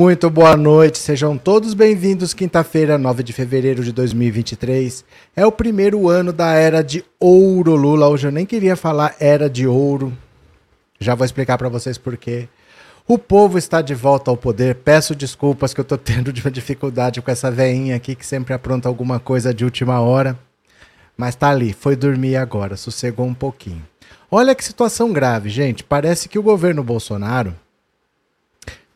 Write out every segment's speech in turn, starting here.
Muito boa noite, sejam todos bem-vindos. Quinta-feira, 9 de fevereiro de 2023. É o primeiro ano da era de ouro, Lula. Hoje eu nem queria falar era de ouro. Já vou explicar para vocês por quê. O povo está de volta ao poder. Peço desculpas que eu tô tendo uma dificuldade com essa veinha aqui que sempre apronta alguma coisa de última hora. Mas tá ali, foi dormir agora, sossegou um pouquinho. Olha que situação grave, gente. Parece que o governo Bolsonaro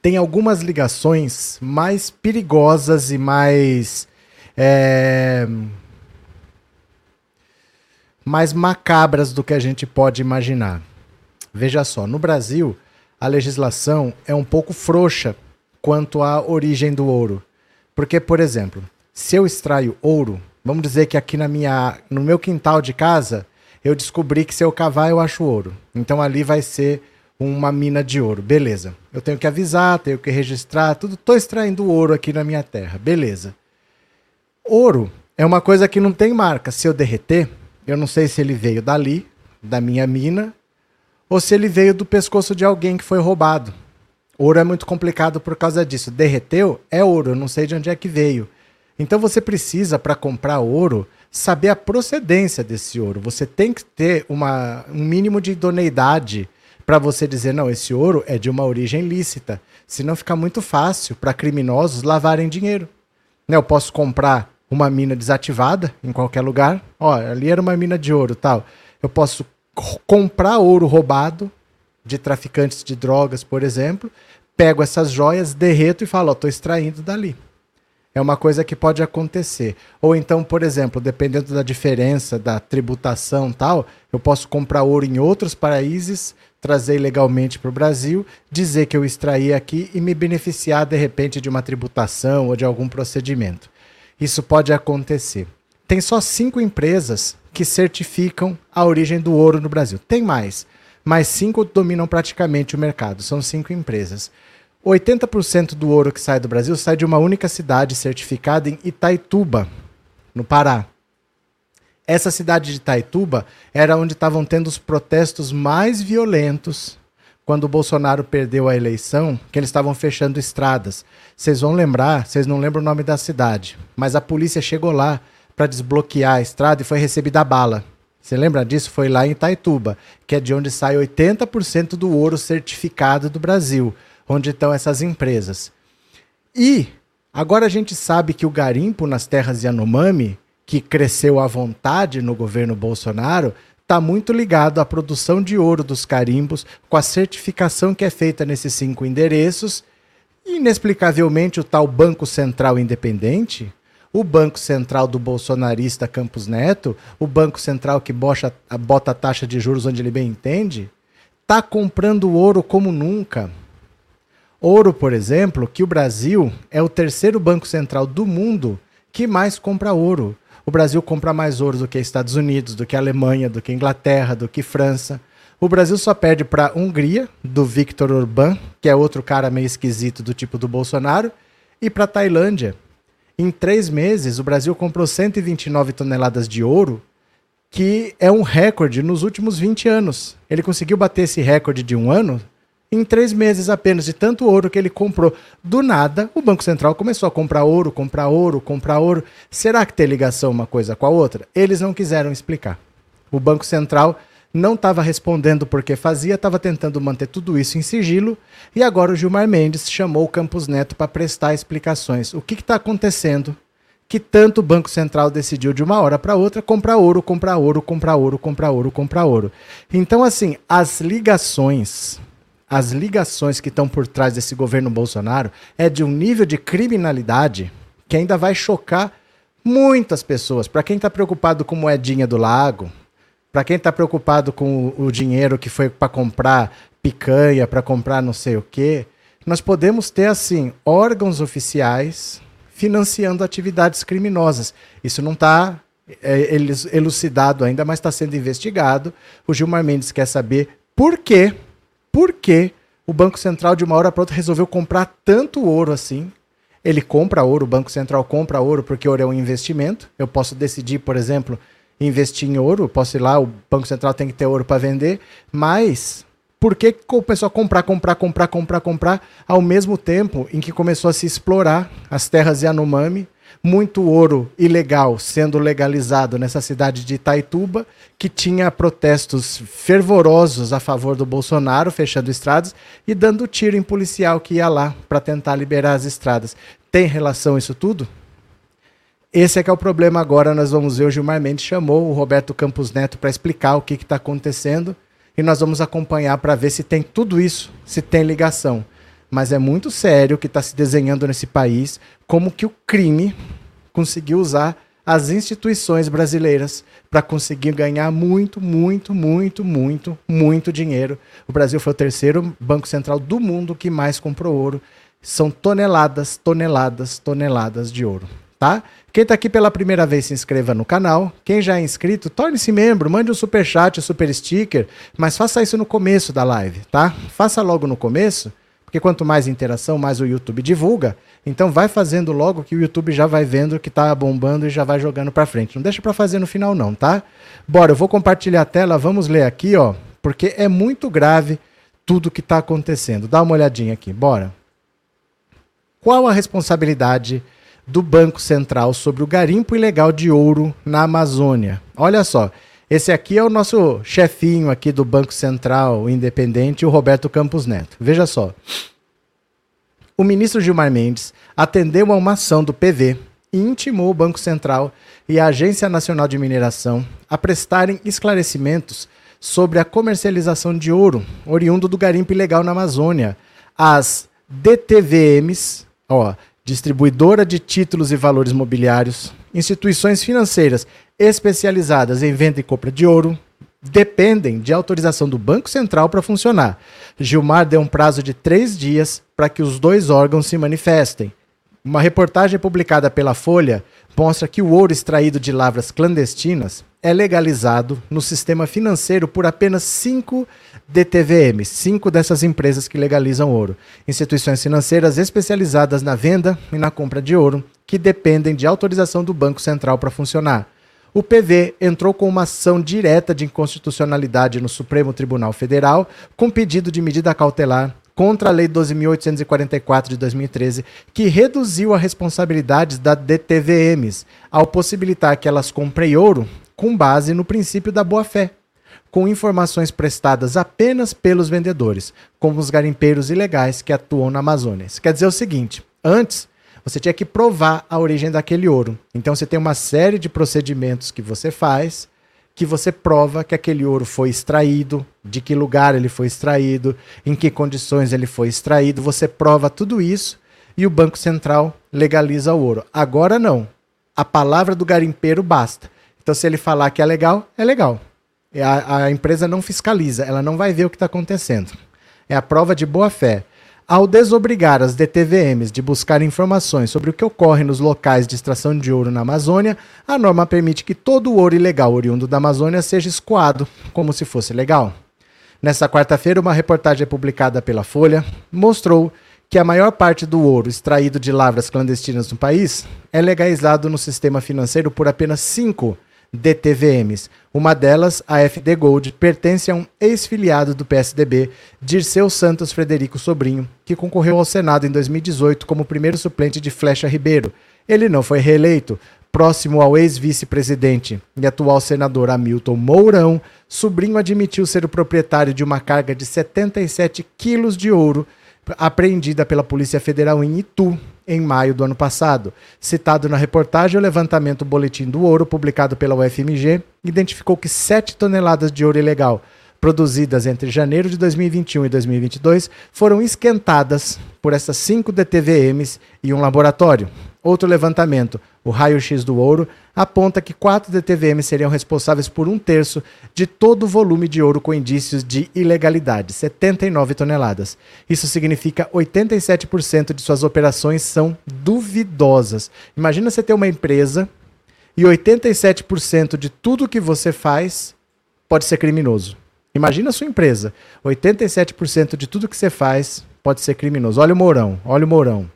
tem algumas ligações mais perigosas e mais. É, mais macabras do que a gente pode imaginar. Veja só, no Brasil, a legislação é um pouco frouxa quanto à origem do ouro. Porque, por exemplo, se eu extraio ouro, vamos dizer que aqui na minha, no meu quintal de casa, eu descobri que se eu cavar eu acho ouro. Então ali vai ser uma mina de ouro. Beleza. Eu tenho que avisar, tenho que registrar, tudo. Estou extraindo ouro aqui na minha terra. Beleza. Ouro é uma coisa que não tem marca. Se eu derreter, eu não sei se ele veio dali, da minha mina, ou se ele veio do pescoço de alguém que foi roubado. Ouro é muito complicado por causa disso. Derreteu é ouro, eu não sei de onde é que veio. Então você precisa, para comprar ouro, saber a procedência desse ouro. Você tem que ter uma, um mínimo de idoneidade para você dizer, não, esse ouro é de uma origem lícita. Senão fica muito fácil para criminosos lavarem dinheiro. Né, eu posso comprar uma mina desativada em qualquer lugar. Ó, ali era uma mina de ouro tal. Eu posso comprar ouro roubado de traficantes de drogas, por exemplo. Pego essas joias, derreto e falo, ó, tô extraindo dali. É uma coisa que pode acontecer. Ou então, por exemplo, dependendo da diferença da tributação tal, eu posso comprar ouro em outros países, trazer legalmente para o Brasil, dizer que eu extraí aqui e me beneficiar de repente de uma tributação ou de algum procedimento. Isso pode acontecer. Tem só cinco empresas que certificam a origem do ouro no Brasil. Tem mais, mas cinco dominam praticamente o mercado. São cinco empresas. 80% do ouro que sai do Brasil sai de uma única cidade certificada em Itaituba, no Pará. Essa cidade de Itaituba era onde estavam tendo os protestos mais violentos quando o Bolsonaro perdeu a eleição, que eles estavam fechando estradas. Vocês vão lembrar, vocês não lembram o nome da cidade, mas a polícia chegou lá para desbloquear a estrada e foi recebida a bala. Você lembra disso? Foi lá em Itaituba, que é de onde sai 80% do ouro certificado do Brasil, onde estão essas empresas. E agora a gente sabe que o garimpo nas terras Yanomami que cresceu à vontade no governo Bolsonaro, está muito ligado à produção de ouro dos carimbos, com a certificação que é feita nesses cinco endereços. Inexplicavelmente, o tal Banco Central Independente, o Banco Central do bolsonarista Campos Neto, o Banco Central que bocha, bota a taxa de juros onde ele bem entende, está comprando ouro como nunca. Ouro, por exemplo, que o Brasil é o terceiro banco central do mundo que mais compra ouro. O Brasil compra mais ouro do que Estados Unidos, do que Alemanha, do que Inglaterra, do que França. O Brasil só perde para Hungria, do Victor Orbán, que é outro cara meio esquisito do tipo do Bolsonaro, e para Tailândia. Em três meses, o Brasil comprou 129 toneladas de ouro, que é um recorde nos últimos 20 anos. Ele conseguiu bater esse recorde de um ano em três meses apenas, de tanto ouro que ele comprou. Do nada, o Banco Central começou a comprar ouro, comprar ouro, comprar ouro. Será que tem ligação uma coisa com a outra? Eles não quiseram explicar. O Banco Central não estava respondendo porque fazia, estava tentando manter tudo isso em sigilo, e agora o Gilmar Mendes chamou o Campos Neto para prestar explicações. O que está acontecendo que tanto o Banco Central decidiu de uma hora para outra comprar ouro, comprar ouro, comprar ouro, comprar ouro, comprar ouro. Então, assim, as ligações as ligações que estão por trás desse governo Bolsonaro é de um nível de criminalidade que ainda vai chocar muitas pessoas. Para quem está preocupado com moedinha do lago, para quem está preocupado com o, dinheiro que foi para comprar picanha, para comprar não sei o quê, nós podemos ter assim órgãos oficiais financiando atividades criminosas. Isso não está é, elucidado ainda, mas está sendo investigado. O Gilmar Mendes quer saber por quê por que o Banco Central, de uma hora para outra, resolveu comprar tanto ouro assim. Ele compra ouro, o Banco Central compra ouro porque ouro é um investimento. Eu posso decidir, por exemplo, investir em ouro, posso ir lá, o Banco Central tem que ter ouro para vender, mas Por que começou a comprar, comprar, comprar, comprar, comprar, ao mesmo tempo em que começou a se explorar as terras Yanomami, muito ouro ilegal sendo legalizado nessa cidade de Itaituba, que tinha protestos fervorosos a favor do Bolsonaro, fechando estradas e dando tiro em policial que ia lá para tentar liberar as estradas. Tem relação isso tudo? Esse é que é o problema agora. Nós vamos ver. O Gilmar Mendes chamou o Roberto Campos Neto para explicar o que está acontecendo e nós vamos acompanhar para ver se tem tudo isso, se tem ligação. Mas é muito sério o que está se desenhando nesse país, como que o crime conseguiu usar as instituições brasileiras para conseguir ganhar muito, muito, muito, muito, muito dinheiro. O Brasil foi o terceiro banco central do mundo que mais comprou ouro. São toneladas, toneladas, toneladas de ouro tá? Quem está aqui pela primeira vez, se inscreva no canal. Quem já é inscrito, torne-se membro, mande um super chat, um super sticker, mas faça isso no começo da live, tá? Faça logo no começo, porque quanto mais interação, mais o YouTube divulga. Então vai fazendo logo que o YouTube já vai vendo que tá bombando e já vai jogando para frente. Não deixa para fazer no final não, tá? Bora, eu vou compartilhar a tela, vamos ler aqui, ó, porque é muito grave tudo que está acontecendo. Dá uma olhadinha aqui, bora. Qual a responsabilidade do Banco Central sobre o garimpo ilegal de ouro na Amazônia. Olha só, esse aqui é o nosso chefinho aqui do Banco Central Independente, o Roberto Campos Neto. Veja só. O ministro Gilmar Mendes atendeu a uma ação do PV e intimou o Banco Central e a Agência Nacional de Mineração a prestarem esclarecimentos sobre a comercialização de ouro oriundo do garimpo ilegal na Amazônia. As DTVMs, ó, distribuidora de títulos e valores mobiliários, instituições financeiras especializadas em venda e compra de ouro, dependem de autorização do Banco Central para funcionar. Gilmar deu um prazo de três dias para que os dois órgãos se manifestem. Uma reportagem publicada pela Folha mostra que o ouro extraído de lavras clandestinas é legalizado no sistema financeiro por apenas cinco DTVMs, cinco dessas empresas que legalizam ouro. Instituições financeiras especializadas na venda e na compra de ouro, que dependem de autorização do Banco Central para funcionar. O PV entrou com uma ação direta de inconstitucionalidade no Supremo Tribunal Federal, com pedido de medida cautelar contra a Lei 12.844 de 2013, que reduziu a responsabilidade das DTVMs ao possibilitar que elas comprem ouro com base no princípio da boa-fé, com informações prestadas apenas pelos vendedores, como os garimpeiros ilegais que atuam na Amazônia. Isso quer dizer o seguinte: antes você tinha que provar a origem daquele ouro. Então você tem uma série de procedimentos que você faz que você prova que aquele ouro foi extraído, de que lugar ele foi extraído, em que condições ele foi extraído. Você prova tudo isso e o Banco Central legaliza o ouro. Agora não. A palavra do garimpeiro basta. Então, se ele falar que é legal, é legal. A, a empresa não fiscaliza, ela não vai ver o que está acontecendo. É a prova de boa fé. Ao desobrigar as DTVMs de buscar informações sobre o que ocorre nos locais de extração de ouro na Amazônia, a norma permite que todo o ouro ilegal oriundo da Amazônia seja escoado como se fosse legal. Nessa quarta-feira, uma reportagem publicada pela Folha mostrou que a maior parte do ouro extraído de lavras clandestinas no país é legalizado no sistema financeiro por apenas cinco DTVMs. Uma delas, a FD Gold, pertence a um ex-filiado do PSDB, Dirceu Santos Frederico Sobrinho, que concorreu ao Senado em 2018 como primeiro suplente de Flecha Ribeiro. Ele não foi reeleito. Próximo ao ex-vice-presidente e atual senador Hamilton Mourão, Sobrinho admitiu ser o proprietário de uma carga de 77 quilos de ouro apreendida pela Polícia Federal em Itu, em maio do ano passado. Citado na reportagem, o levantamento Boletim do Ouro, publicado pela UFMG, identificou que 7 toneladas de ouro ilegal produzidas entre janeiro de 2021 e 2022 foram esquentadas por essas cinco DTVMs e um laboratório. Outro levantamento, o raio-x do ouro, aponta que quatro DTVMs seriam responsáveis por um terço de todo o volume de ouro com indícios de ilegalidade, 79 toneladas. Isso significa 87% de suas operações são duvidosas. Imagina você ter uma empresa e 87% de tudo que você faz pode ser criminoso. Imagina a sua empresa. 87% de tudo que você faz pode ser criminoso. Olha o Mourão, olha o Mourão.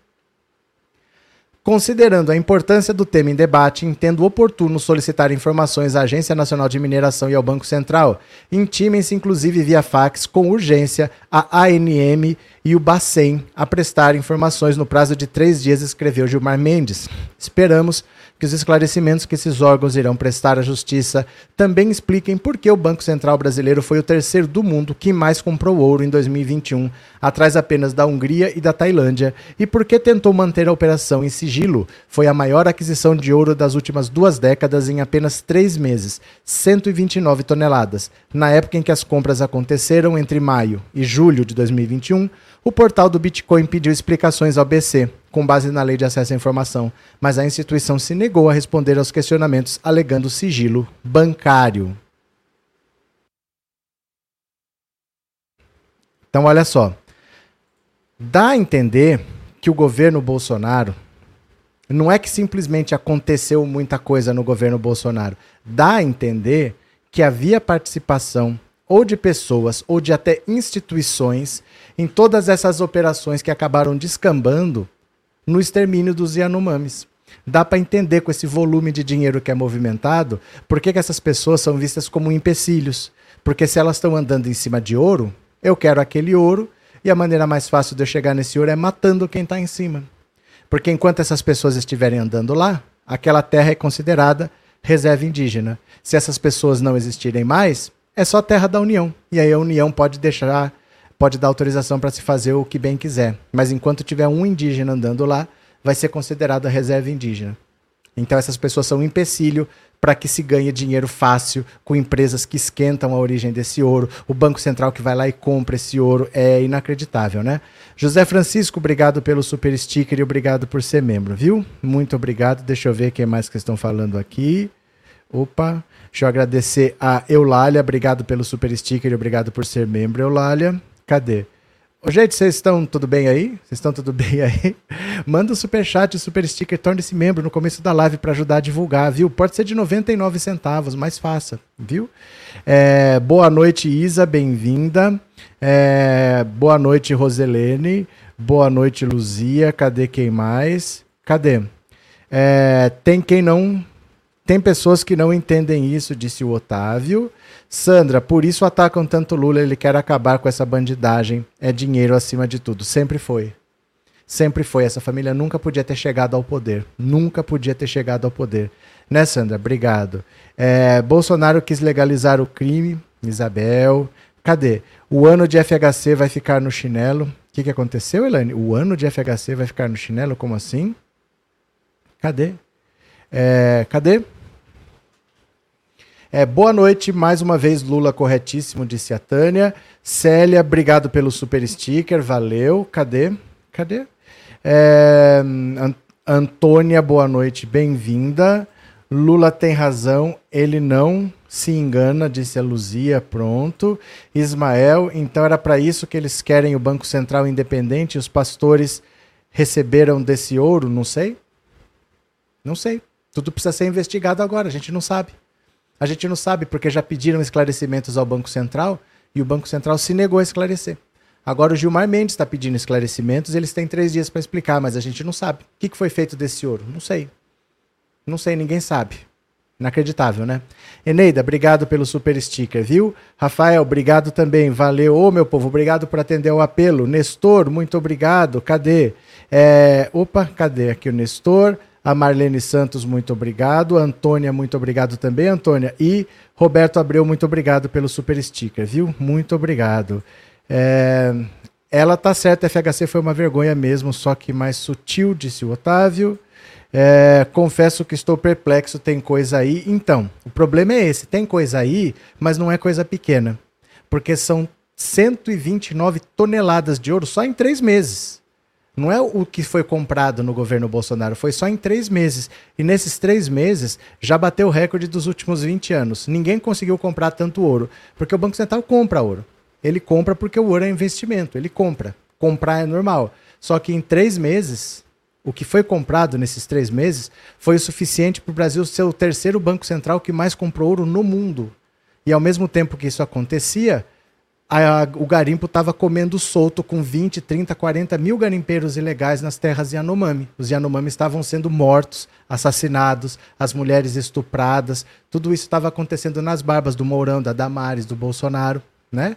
Considerando a importância do tema em debate, entendo oportuno solicitar informações à Agência Nacional de Mineração e ao Banco Central. Intimem-se, inclusive, via fax, com urgência, a ANM e o Bacen a prestar informações no prazo de três dias, escreveu Gilmar Mendes. Esperamos que os esclarecimentos que esses órgãos irão prestar à Justiça também expliquem por que o Banco Central brasileiro foi o terceiro do mundo que mais comprou ouro em 2021, atrás apenas da Hungria e da Tailândia, e por que tentou manter a operação em sigilo. Foi a maior aquisição de ouro das últimas duas décadas em apenas três meses, 129 toneladas. Na época em que as compras aconteceram entre maio e julho de 2021, o portal do Bitcoin pediu explicações ao BC, com base na Lei de Acesso à Informação, mas a instituição se negou a responder aos questionamentos, alegando sigilo bancário. Então, olha só. Dá a entender que o governo Bolsonaro não é que simplesmente aconteceu muita coisa no governo Bolsonaro. Dá a entender que havia participação ou de pessoas ou de até instituições em todas essas operações que acabaram descambando no extermínio dos Yanomamis. Dá para entender com esse volume de dinheiro que é movimentado por que, essas pessoas são vistas como empecilhos. Porque se elas estão andando em cima de ouro, eu quero aquele ouro e a maneira mais fácil de eu chegar nesse ouro é matando quem está em cima. Porque enquanto essas pessoas estiverem andando lá, aquela terra é considerada reserva indígena. Se essas pessoas não existirem mais, é só terra da União. E aí a União pode deixar, pode dar autorização para se fazer o que bem quiser. Mas enquanto tiver um indígena andando lá, vai ser considerada reserva indígena. Então essas pessoas são um empecilho para que se ganhe dinheiro fácil com empresas que esquentam a origem desse ouro. O Banco Central que vai lá e compra esse ouro é inacreditável, né? José Francisco, obrigado pelo super sticker e obrigado por ser membro, viu? Muito obrigado. Deixa eu ver quem mais que estão falando aqui. Opa, deixa eu agradecer a Eulália, obrigado pelo super sticker e obrigado por ser membro, Eulália. Cadê? Ô, gente, vocês estão tudo bem aí? Vocês estão tudo bem aí? Manda o um super chat, o super sticker, torne-se membro no começo da live para ajudar a divulgar, viu? Pode ser de 99 centavos, mais fácil, viu? É, boa noite, Isa, bem-vinda. É, boa noite, Roselene. Boa noite, Luzia. Cadê quem mais? Cadê? É, tem quem não tem pessoas que não entendem isso, disse o Otávio. Sandra, por isso atacam tanto Lula, ele quer acabar com essa bandidagem. É dinheiro acima de tudo. Sempre foi. Sempre foi. Essa família nunca podia ter chegado ao poder. Nunca podia ter chegado ao poder. Né, Sandra? Obrigado. É, Bolsonaro quis legalizar o crime. Isabel. Cadê? O ano de FHC vai ficar no chinelo. O que, que aconteceu, Elaine? O ano de FHC vai ficar no chinelo? Como assim? Cadê? É, cadê? É, boa noite, mais uma vez, Lula corretíssimo, disse a Tânia. Célia, obrigado pelo super sticker, valeu. Cadê? Cadê? É, Antônia, boa noite, bem-vinda. Lula tem razão, ele não se engana, disse a Luzia, pronto. Ismael, então era para isso que eles querem o Banco Central independente, os pastores receberam desse ouro, não sei? Não sei. Tudo precisa ser investigado agora, a gente não sabe. A gente não sabe porque já pediram esclarecimentos ao Banco Central e o Banco Central se negou a esclarecer. Agora o Gilmar Mendes está pedindo esclarecimentos, eles têm três dias para explicar, mas a gente não sabe. O que, foi feito desse ouro? Não sei. Não sei, ninguém sabe. Inacreditável, né? Eneida, obrigado pelo super sticker, viu? Rafael, obrigado também. Valeu, ô meu povo, obrigado por atender o apelo. Nestor, muito obrigado. Cadê? É... Opa, cadê aqui o Nestor? A Marlene Santos, muito obrigado. Antônia, muito obrigado também, Antônia. E Roberto Abreu, muito obrigado pelo super sticker, viu? Muito obrigado. É... Ela tá certa, FHC foi uma vergonha mesmo, só que mais sutil, disse o Otávio. É, confesso que estou perplexo, tem coisa aí. Então, o problema é esse: tem coisa aí, mas não é coisa pequena. Porque são 129 toneladas de ouro só em três meses. Não é o que foi comprado no governo Bolsonaro, foi só em três meses. E nesses três meses já bateu o recorde dos últimos 20 anos. Ninguém conseguiu comprar tanto ouro, porque o Banco Central compra ouro. Ele compra porque o ouro é investimento, ele compra. Comprar é normal. Só que em três meses, o que foi comprado nesses três meses foi o suficiente para o Brasil ser o terceiro banco central que mais comprou ouro no mundo. E ao mesmo tempo que isso acontecia, a, o garimpo estava comendo solto com 20, 30, 40 mil garimpeiros ilegais nas terras Yanomami. Os Yanomami estavam sendo mortos, assassinados, as mulheres estupradas. Tudo isso estava acontecendo nas barbas do Mourão, da Damares, do Bolsonaro, né?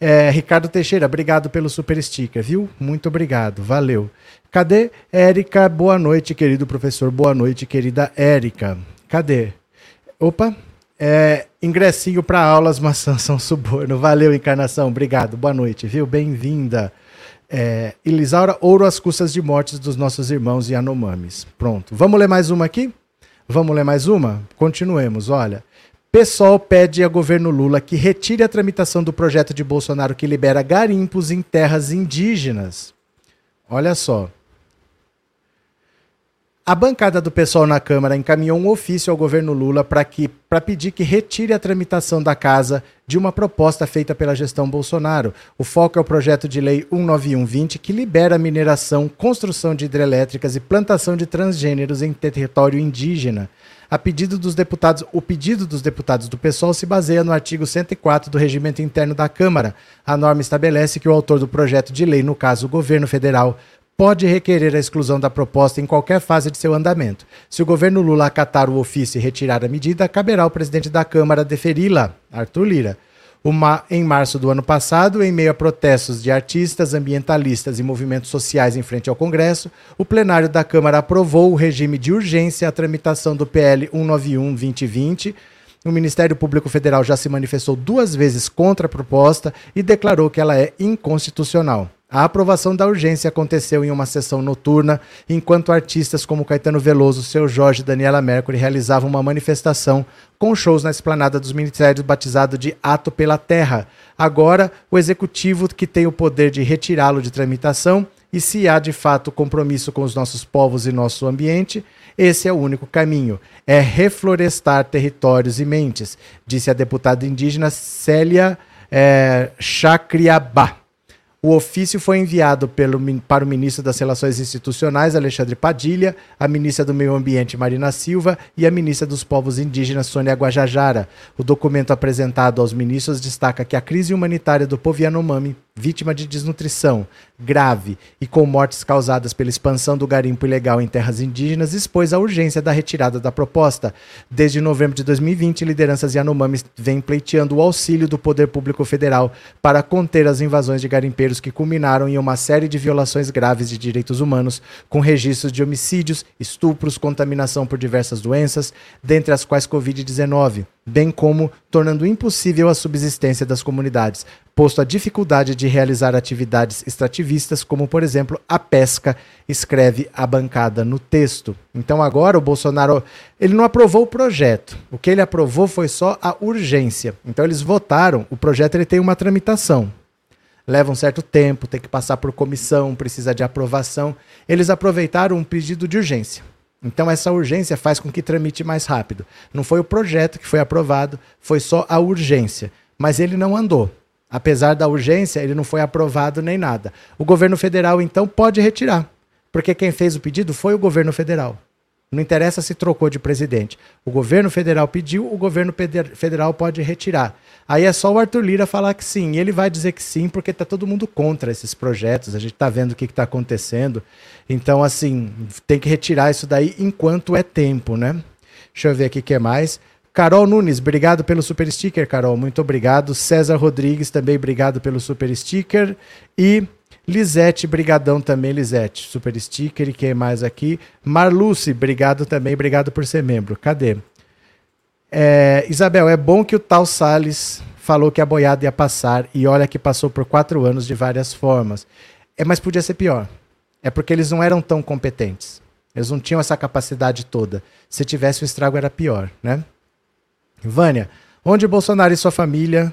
É, Ricardo Teixeira, obrigado pelo super sticker, viu? Muito obrigado, valeu. Cadê Érica? Boa noite, querido professor. Boa noite, querida Érica. Cadê? Opa, é, ingressinho para aulas maçã são suborno. Valeu, encarnação. Obrigado. Boa noite, viu? Bem-vinda. É, Elisaura, ouro às custas de mortes dos nossos irmãos Yanomamis. Pronto. Vamos ler mais uma aqui? Vamos ler mais uma? Continuemos. Olha. PSOL pede a governo Lula que retire a tramitação do projeto de Bolsonaro que libera garimpos em terras indígenas. Olha só. A bancada do pessoal na Câmara encaminhou um ofício ao governo Lula para pedir que retire a tramitação da casa de uma proposta feita pela gestão Bolsonaro. O foco é o projeto de lei 19120, que libera mineração, construção de hidrelétricas e plantação de transgêneros em território indígena. A pedido dos deputados, o pedido dos deputados do PSOL se baseia no artigo 104 do Regimento Interno da Câmara. A norma estabelece que o autor do projeto de lei, no caso o governo federal, pode requerer a exclusão da proposta em qualquer fase de seu andamento. Se o governo Lula acatar o ofício e retirar a medida, caberá ao presidente da Câmara deferi-la, Arthur Lira. Uma, em março do ano passado, em meio a protestos de artistas, ambientalistas e movimentos sociais em frente ao Congresso, o plenário da Câmara aprovou o regime de urgência à tramitação do PL 191-2020. O Ministério Público Federal já se manifestou duas vezes contra a proposta e declarou que ela é inconstitucional. A aprovação da urgência aconteceu em uma sessão noturna, enquanto artistas como Caetano Veloso, Seu Jorge e Daniela Mercury realizavam uma manifestação com shows na esplanada dos ministérios batizado de Ato pela Terra. Agora, o executivo que tem o poder de retirá-lo de tramitação e se há de fato compromisso com os nossos povos e nosso ambiente, esse é o único caminho. É reflorestar territórios e mentes, disse a deputada indígena Célia é, Chacriabá. O ofício foi enviado pelo, para o ministro das Relações Institucionais, Alexandre Padilha, a ministra do Meio Ambiente, Marina Silva, e a ministra dos Povos Indígenas, Sônia Guajajara. O documento apresentado aos ministros destaca que a crise humanitária do povo Yanomami vítima de desnutrição grave e com mortes causadas pela expansão do garimpo ilegal em terras indígenas, expôs a urgência da retirada da proposta. Desde novembro de 2020, lideranças Yanomamis vêm pleiteando o auxílio do poder público federal para conter as invasões de garimpeiros que culminaram em uma série de violações graves de direitos humanos, com registros de homicídios, estupros, contaminação por diversas doenças, dentre as quais Covid-19 bem como tornando impossível a subsistência das comunidades, posto a dificuldade de realizar atividades extrativistas, como por exemplo a pesca, escreve a bancada no texto. Então agora o Bolsonaro, ele não aprovou o projeto. O que ele aprovou foi só a urgência. Então eles votaram, o projeto ele tem uma tramitação. Leva um certo tempo, tem que passar por comissão, precisa de aprovação. Eles aproveitaram um pedido de urgência. Então essa urgência faz com que tramite mais rápido. Não foi o projeto que foi aprovado, foi só a urgência. Mas ele não andou. Apesar da urgência, ele não foi aprovado nem nada. O governo federal, então, pode retirar. Porque quem fez o pedido foi o governo federal. Não interessa se trocou de presidente. O governo federal pediu, o governo federal pode retirar. Aí é só o Arthur Lira falar que sim. E ele vai dizer que sim, porque está todo mundo contra esses projetos. A gente está vendo o que está acontecendo. Então, assim, tem que retirar isso daí enquanto é tempo, né? Deixa eu ver aqui o que mais. Carol Nunes, obrigado pelo super sticker, Carol. Muito obrigado. César Rodrigues, também obrigado pelo super sticker. E Lisete, brigadão também, Lisete. Super sticker e quem mais aqui? Marluce, obrigado também, obrigado por ser membro. Cadê? É, Isabel, é bom que o tal Salles falou que a boiada ia passar e olha que passou por quatro anos de várias formas. É, mas podia ser pior. É porque eles não eram tão competentes. Eles não tinham essa capacidade toda. Se tivesse o estrago era pior, né? Vânia, onde Bolsonaro e sua família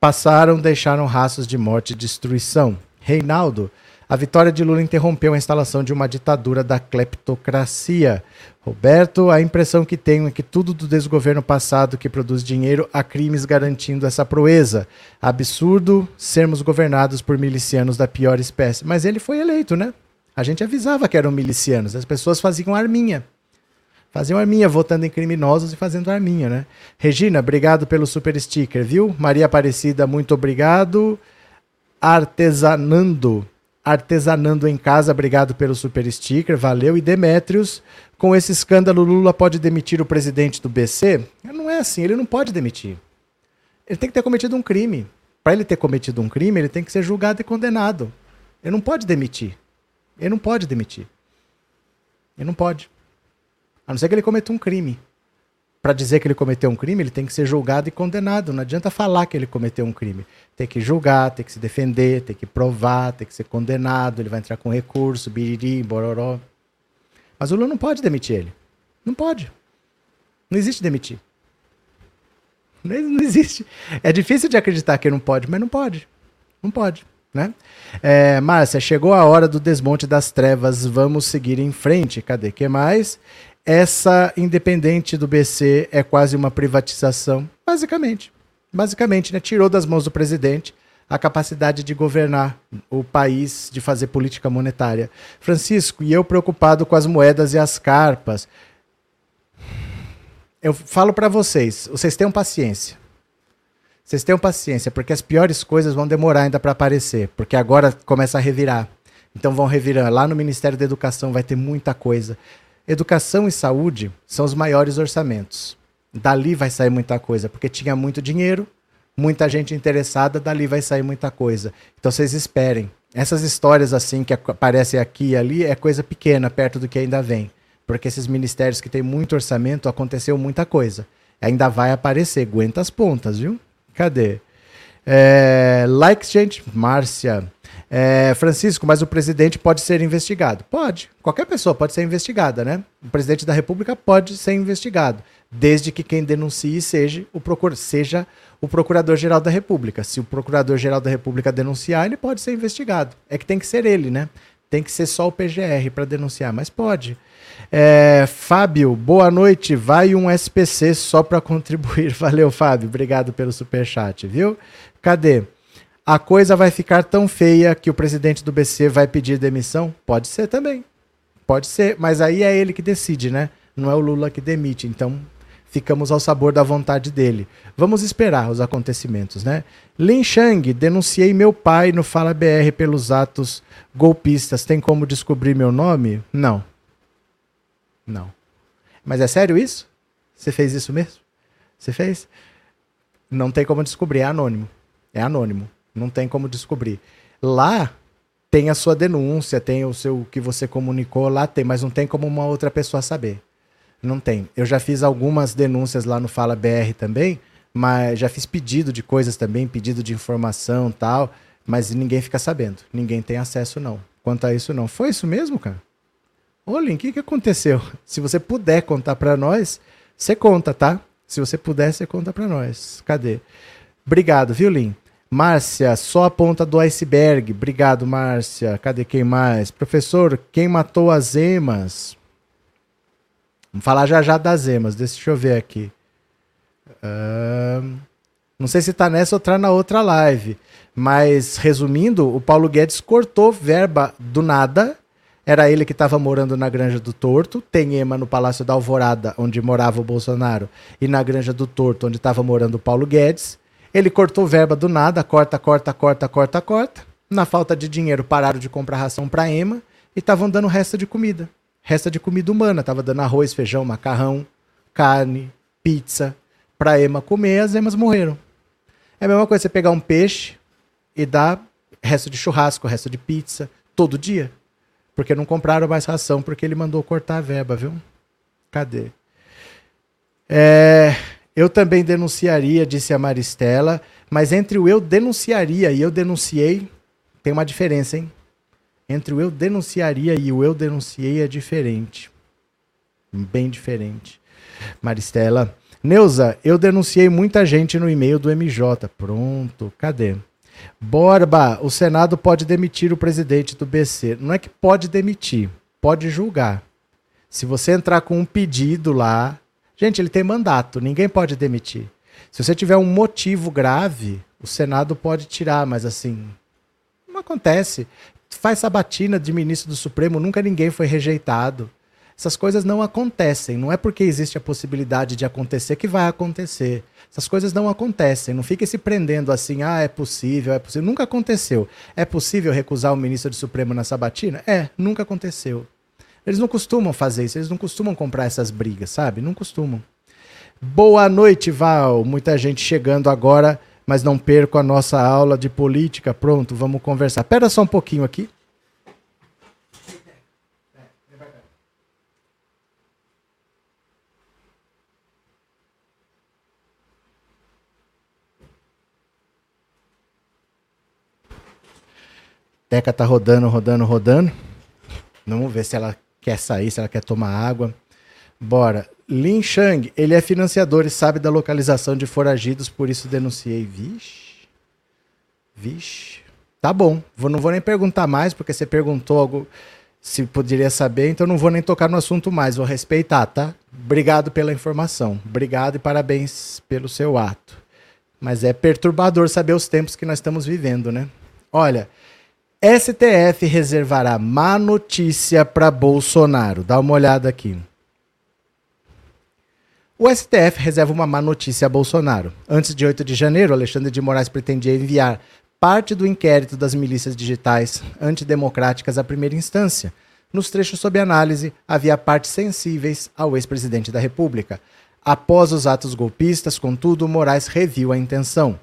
passaram, deixaram rastros de morte e destruição. Reinaldo, a vitória de Lula interrompeu a instalação de uma ditadura da cleptocracia. Roberto, a impressão que tenho é que tudo do desgoverno passado que produz dinheiro a crimes garantindo essa proeza. Absurdo sermos governados por milicianos da pior espécie. Mas ele foi eleito, né? A gente avisava que eram milicianos, as pessoas faziam arminha. Faziam arminha votando em criminosos e fazendo arminha, né? Regina, obrigado pelo super sticker, viu? Maria Aparecida, muito obrigado. Artesanando, artesanando em casa, obrigado pelo super sticker, valeu. E Demétrios, com esse escândalo, Lula pode demitir o presidente do BC? Não é assim, ele não pode demitir. Ele tem que ter cometido um crime. Para ele ter cometido um crime, ele tem que ser julgado e condenado. Ele não pode demitir. Ele não pode demitir. Ele não pode. A não ser que ele cometa um crime. Para dizer que ele cometeu um crime, ele tem que ser julgado e condenado. Não adianta falar que ele cometeu um crime. Tem que julgar, tem que se defender, tem que provar, tem que ser condenado. Ele vai entrar com recurso, biriri, bororó. Mas o Lula não pode demitir ele. Não pode. Não existe demitir. Não existe. É difícil de acreditar que não pode, mas não pode. Não pode. Né? É, Márcia, chegou a hora do desmonte das trevas. Vamos seguir em frente. Cadê que mais? Essa independente do BC é quase uma privatização, basicamente. Basicamente, né? Tirou das mãos do presidente a capacidade de governar o país, de fazer política monetária. Francisco, e eu preocupado com as moedas e as carpas. Eu falo para vocês, vocês tenham paciência. Vocês tenham paciência, porque as piores coisas vão demorar ainda para aparecer, porque agora começa a revirar. Então vão revirar. Lá no Ministério da Educação vai ter muita coisa. Educação e saúde são os maiores orçamentos. Dali vai sair muita coisa, porque tinha muito dinheiro, muita gente interessada, dali vai sair muita coisa. Então vocês esperem. Essas histórias assim que aparecem aqui e ali é coisa pequena perto do que ainda vem. Porque esses ministérios que têm muito orçamento, aconteceu muita coisa. Ainda vai aparecer, aguenta as pontas, viu? Cadê? É, likes, gente. Márcia. É, Francisco, mas o presidente pode ser investigado? Pode. Qualquer pessoa pode ser investigada, né? O presidente da República pode ser investigado, desde que quem denuncie seja o, procur seja o Procurador-Geral da República. Se o Procurador-Geral da República denunciar, ele pode ser investigado. É que tem que ser ele, né? Tem que ser só o PGR para denunciar, mas pode. É, Fábio, boa noite. Vai um SPC só para contribuir. Valeu, Fábio. Obrigado pelo super chat, viu? Cadê? A coisa vai ficar tão feia que o presidente do BC vai pedir demissão? Pode ser também. Pode ser, mas aí é ele que decide, né? Não é o Lula que demite. Então, ficamos ao sabor da vontade dele. Vamos esperar os acontecimentos, né? Lin Shang, denunciei meu pai no Fala BR pelos atos golpistas. Tem como descobrir meu nome? Não. Não. Mas é sério isso? Você fez isso mesmo? Você fez? Não tem como descobrir, é anônimo. É anônimo. Não tem como descobrir. Lá tem a sua denúncia, tem o seu que você comunicou, lá tem, mas não tem como uma outra pessoa saber. Não tem. Eu já fiz algumas denúncias lá no Fala BR também, mas já fiz pedido de coisas também, pedido de informação tal, mas ninguém fica sabendo. Ninguém tem acesso, não. Quanto a isso, não. Foi isso mesmo, cara? Olha, o que, que aconteceu? Se você puder contar para nós, você conta, tá? Se você puder, você conta para nós. Cadê? Obrigado, viu, Lin? Márcia, só a ponta do iceberg. Obrigado, Márcia. Cadê quem mais? Professor, quem matou as emas? Vamos falar já já das emas. Deixa eu ver aqui. Uh, não sei se tá nessa ou tá na outra live. Mas, resumindo, o Paulo Guedes cortou verba do nada. Era ele que estava morando na Granja do Torto. Tem ema no Palácio da Alvorada, onde morava o Bolsonaro. E na Granja do Torto, onde estava morando o Paulo Guedes. Ele cortou verba do nada, corta, corta, corta, corta, corta. Na falta de dinheiro, pararam de comprar ração para Ema e estavam dando resta de comida. Resta de comida humana. Tava dando arroz, feijão, macarrão, carne, pizza para Ema comer. As Emas morreram. É a mesma coisa você pegar um peixe e dar resto de churrasco, resto de pizza, todo dia. Porque não compraram mais ração, porque ele mandou cortar a verba, viu? Cadê? É, eu também denunciaria, disse a Maristela, mas entre o eu denunciaria e eu denunciei, tem uma diferença, hein? Entre o eu denunciaria e o eu denunciei é diferente. Bem diferente. Maristela. Neuza, eu denunciei muita gente no e-mail do MJ. Pronto, cadê? Borba, o Senado pode demitir o presidente do BC. Não é que pode demitir, pode julgar. Se você entrar com um pedido lá, Gente, ele tem mandato, ninguém pode demitir. Se você tiver um motivo grave, o Senado pode tirar, mas assim, não acontece. Faz sabatina de ministro do Supremo, nunca ninguém foi rejeitado. Essas coisas não acontecem. Não é porque existe a possibilidade de acontecer que vai acontecer. Essas coisas não acontecem. Não fique se prendendo assim, ah, é possível, é possível. Nunca aconteceu. É possível recusar o ministro do Supremo na sabatina? É, nunca aconteceu. Eles não costumam fazer isso, eles não costumam comprar essas brigas, sabe? Não costumam. Boa noite, Val. Muita gente chegando agora, mas não perco a nossa aula de política. Pronto, vamos conversar. Espera só um pouquinho aqui. Teca tá rodando, rodando, rodando. Vamos ver se ela quer sair, se ela quer tomar água. Bora. Lin Shang, ele é financiador e sabe da localização de foragidos, por isso denunciei. Vixe. Vixe. Tá bom. Vou, não vou nem perguntar mais, porque você perguntou algo se poderia saber, então não vou nem tocar no assunto mais. Vou respeitar, tá? Obrigado pela informação. Obrigado e parabéns pelo seu ato. Mas é perturbador saber os tempos que nós estamos vivendo, né? Olha, STF reservará má notícia para Bolsonaro. Dá uma olhada aqui. O STF reserva uma má notícia a Bolsonaro. Antes de 8 de janeiro, Alexandre de Moraes pretendia enviar parte do inquérito das milícias digitais antidemocráticas à primeira instância. Nos trechos sob análise, havia partes sensíveis ao ex-presidente da República. Após os atos golpistas, contudo, Moraes reviu a intenção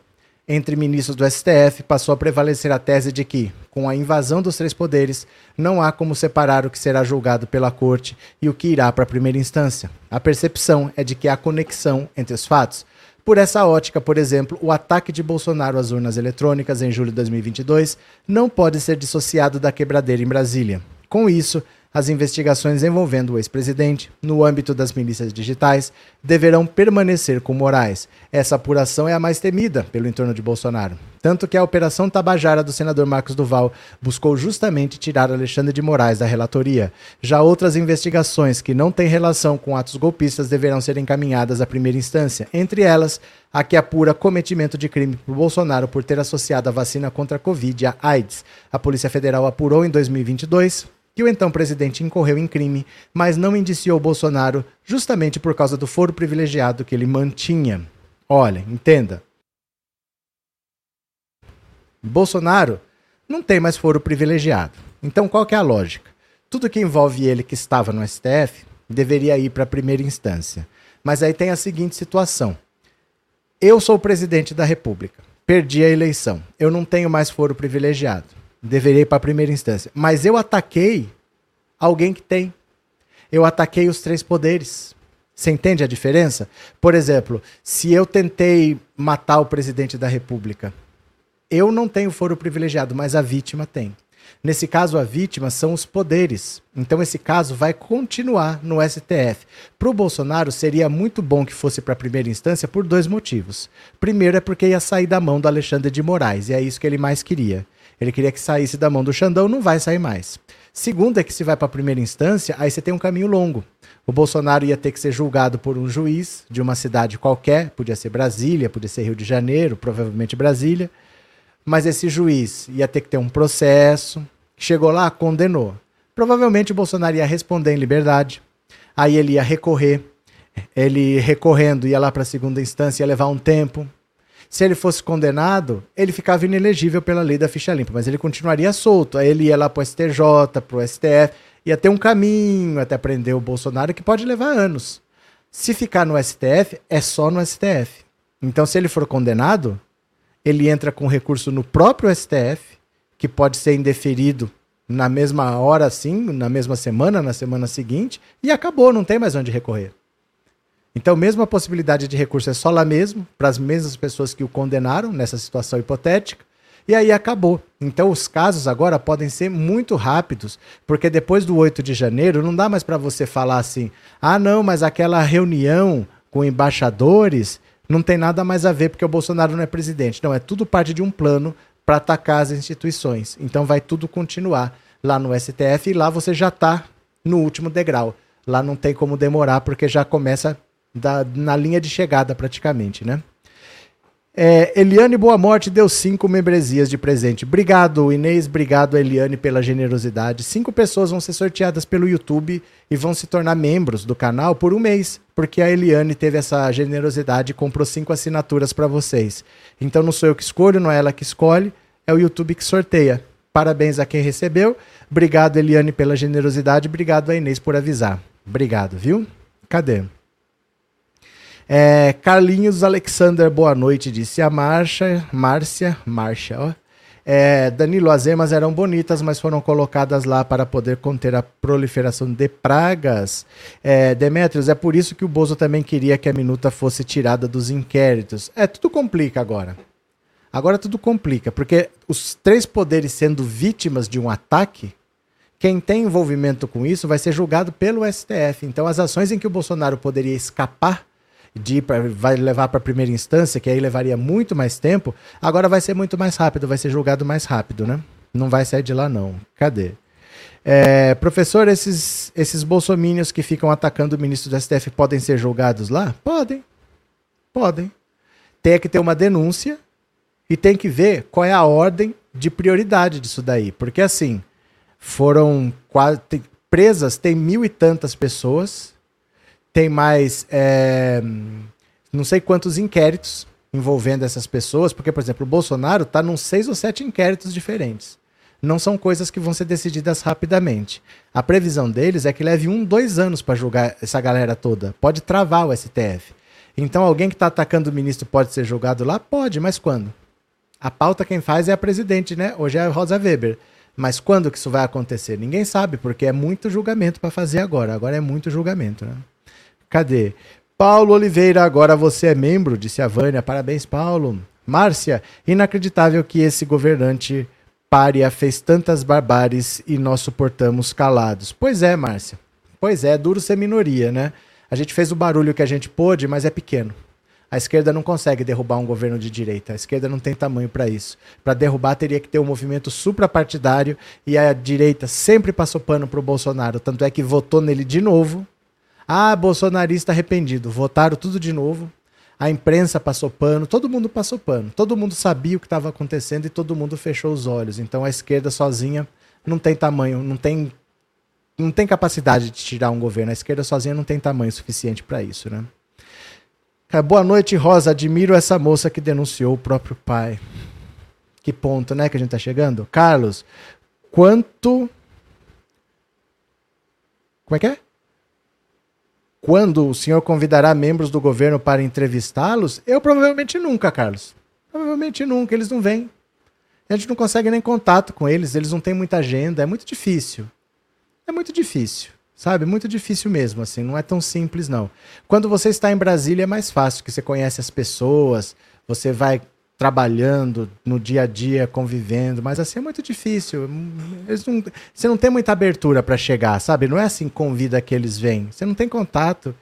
entre ministros do STF, passou a prevalecer a tese de que, com a invasão dos três poderes, não há como separar o que será julgado pela corte e o que irá para a primeira instância. A percepção é de que há conexão entre os fatos. Por essa ótica, por exemplo, o ataque de Bolsonaro às urnas eletrônicas em julho de 2022 não pode ser dissociado da quebradeira em Brasília. Com isso, as investigações envolvendo o ex-presidente, no âmbito das milícias digitais, deverão permanecer com Moraes. Essa apuração é a mais temida pelo entorno de Bolsonaro. Tanto que a Operação Tabajara do senador Marcos Duval buscou justamente tirar Alexandre de Moraes da relatoria. Já outras investigações que não têm relação com atos golpistas deverão ser encaminhadas à primeira instância, entre elas a que apura cometimento de crime por Bolsonaro por ter associado a vacina contra a Covid à AIDS. A Polícia Federal apurou em 2022 que o então presidente incorreu em crime, mas não indiciou Bolsonaro justamente por causa do foro privilegiado que ele mantinha. Olha, entenda. Bolsonaro não tem mais foro privilegiado. Então qual é a lógica? Tudo que envolve ele que estava no STF deveria ir para a primeira instância. Mas aí tem a seguinte situação. Eu sou o presidente da República. Perdi a eleição. Eu não tenho mais foro privilegiado. Deveria ir para a primeira instância. Mas eu ataquei alguém que tem. Eu ataquei os três poderes. Você entende a diferença? Por exemplo, se eu tentei matar o presidente da República, eu não tenho foro privilegiado, mas a vítima tem. Nesse caso, a vítima são os poderes. Então, esse caso vai continuar no STF. Para o Bolsonaro, seria muito bom que fosse para a primeira instância por dois motivos. Primeiro, é porque ia sair da mão do Alexandre de Moraes, e é isso que ele mais queria. Ele queria que saísse da mão do Xandão, não vai sair mais. Segundo é que se vai para a primeira instância, aí você tem um caminho longo. O Bolsonaro ia ter que ser julgado por um juiz de uma cidade qualquer, podia ser Brasília, podia ser Rio de Janeiro, provavelmente Brasília. Mas esse juiz ia ter que ter um processo. Chegou lá, condenou. Provavelmente o Bolsonaro ia responder em liberdade. Aí ele ia recorrer. Ele recorrendo ia lá para a segunda instância, ia levar um tempo. Se ele fosse condenado, ele ficava inelegível pela lei da ficha limpa, mas ele continuaria solto. Aí ele ia lá para o STJ, para o STF, ia ter um caminho até prender o Bolsonaro que pode levar anos. Se ficar no STF, é só no STF. Então, se ele for condenado, ele entra com recurso no próprio STF, que pode ser indeferido na mesma hora, assim, na mesma semana, na semana seguinte, e acabou, não tem mais onde recorrer. Então, mesmo a possibilidade de recurso é só lá mesmo, para as mesmas pessoas que o condenaram nessa situação hipotética, e aí acabou. Então, os casos agora podem ser muito rápidos, porque depois do 8 de janeiro não dá mais para você falar assim: ah, não, mas aquela reunião com embaixadores não tem nada mais a ver porque o Bolsonaro não é presidente. Não, é tudo parte de um plano para atacar as instituições. Então, vai tudo continuar lá no STF e lá você já está no último degrau. Lá não tem como demorar, porque já começa da, na linha de chegada praticamente, né? É, Eliane Boa Morte deu cinco membresias de presente. Obrigado, Inês. Obrigado, Eliane, pela generosidade. Cinco pessoas vão ser sorteadas pelo YouTube e vão se tornar membros do canal por um mês, porque a Eliane teve essa generosidade e comprou cinco assinaturas para vocês. Então não sou eu que escolho, não é ela que escolhe, é o YouTube que sorteia. Parabéns a quem recebeu. Obrigado, Eliane, pela generosidade. Obrigado a Inês por avisar. Obrigado, viu? Cadê? É, Carlinhos Alexander, boa noite, disse a Marcha, Márcia, Márcia, ó. É, Danilo, as emas eram bonitas, mas foram colocadas lá para poder conter a proliferação de pragas. É, Demetrios, é por isso que o Bozo também queria que a minuta fosse tirada dos inquéritos. É, tudo complica agora. Agora tudo complica, porque os três poderes sendo vítimas de um ataque, quem tem envolvimento com isso vai ser julgado pelo STF. Então, as ações em que o Bolsonaro poderia escapar de pra, vai levar para a primeira instância, que aí levaria muito mais tempo, agora vai ser muito mais rápido, vai ser julgado mais rápido, né? Não vai sair de lá, não. Cadê? É, professor, esses, esses bolsomínios que ficam atacando o ministro do STF podem ser julgados lá? Podem. Podem. Tem que ter uma denúncia e tem que ver qual é a ordem de prioridade disso daí. Porque assim, foram quase. Presas tem mil e tantas pessoas tem mais é, não sei quantos inquéritos envolvendo essas pessoas, porque, por exemplo, o Bolsonaro está num seis ou sete inquéritos diferentes. Não são coisas que vão ser decididas rapidamente. A previsão deles é que leve um, dois anos para julgar essa galera toda. Pode travar o STF. Então, alguém que está atacando o ministro pode ser julgado lá? Pode, mas quando? A pauta quem faz é a presidente, né? Hoje é a Rosa Weber. Mas quando que isso vai acontecer? Ninguém sabe, porque é muito julgamento para fazer agora. Agora é muito julgamento, né? Cadê? Paulo Oliveira, agora você é membro, disse a Vânia. Parabéns, Paulo. Márcia, inacreditável que esse governante Pária fez tantas barbáries e nós suportamos calados. Pois é, Márcia. Pois é, duro ser minoria, né? A gente fez o barulho que a gente pôde, mas é pequeno. A esquerda não consegue derrubar um governo de direita. A esquerda não tem tamanho para isso. Para derrubar, teria que ter um movimento suprapartidário e a direita sempre passou pano para o Bolsonaro. Tanto é que votou nele de novo ah, bolsonarista arrependido. Votaram tudo de novo. A imprensa passou pano, todo mundo passou pano. Todo mundo sabia o que estava acontecendo e todo mundo fechou os olhos. Então a esquerda sozinha não tem tamanho, não tem não tem capacidade de tirar um governo. A esquerda sozinha não tem tamanho suficiente para isso, né? Boa noite, Rosa. Admiro essa moça que denunciou o próprio pai. Que ponto, né, que a gente tá chegando? Carlos, quanto. Como é que é? Quando o senhor convidará membros do governo para entrevistá-los? Eu provavelmente nunca, Carlos. Provavelmente nunca, eles não vêm. A gente não consegue nem contato com eles, eles não têm muita agenda, é muito difícil. É muito difícil, sabe? Muito difícil mesmo, assim, não é tão simples não. Quando você está em Brasília é mais fácil, que você conhece as pessoas, você vai trabalhando no dia a dia, convivendo, mas assim é muito difícil. Não, você não tem muita abertura para chegar, sabe? Não é assim convida que eles vêm. Você não tem contato,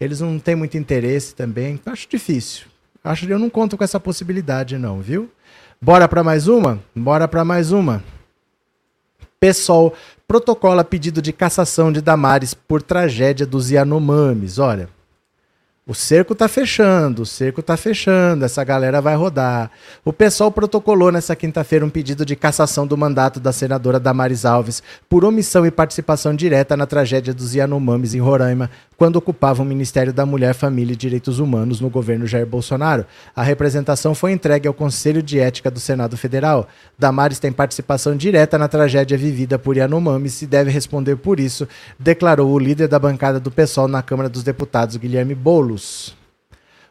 eles não têm muito interesse também. Acho difícil. Acho eu não conto com essa possibilidade não, viu? Bora para mais uma? Bora para mais uma. Pessoal, protocola pedido de cassação de Damares por tragédia dos Yanomamis. Olha, o cerco tá fechando, o cerco tá fechando, essa galera vai rodar. O pessoal protocolou nessa quinta-feira um pedido de cassação do mandato da senadora Damares Alves por omissão e participação direta na tragédia dos Yanomamis em Roraima, quando ocupava o Ministério da Mulher, Família e Direitos Humanos no governo Jair Bolsonaro. A representação foi entregue ao Conselho de Ética do Senado Federal. Damares tem participação direta na tragédia vivida por Yanomamis e deve responder por isso, declarou o líder da bancada do PSOL na Câmara dos Deputados, Guilherme Boulos.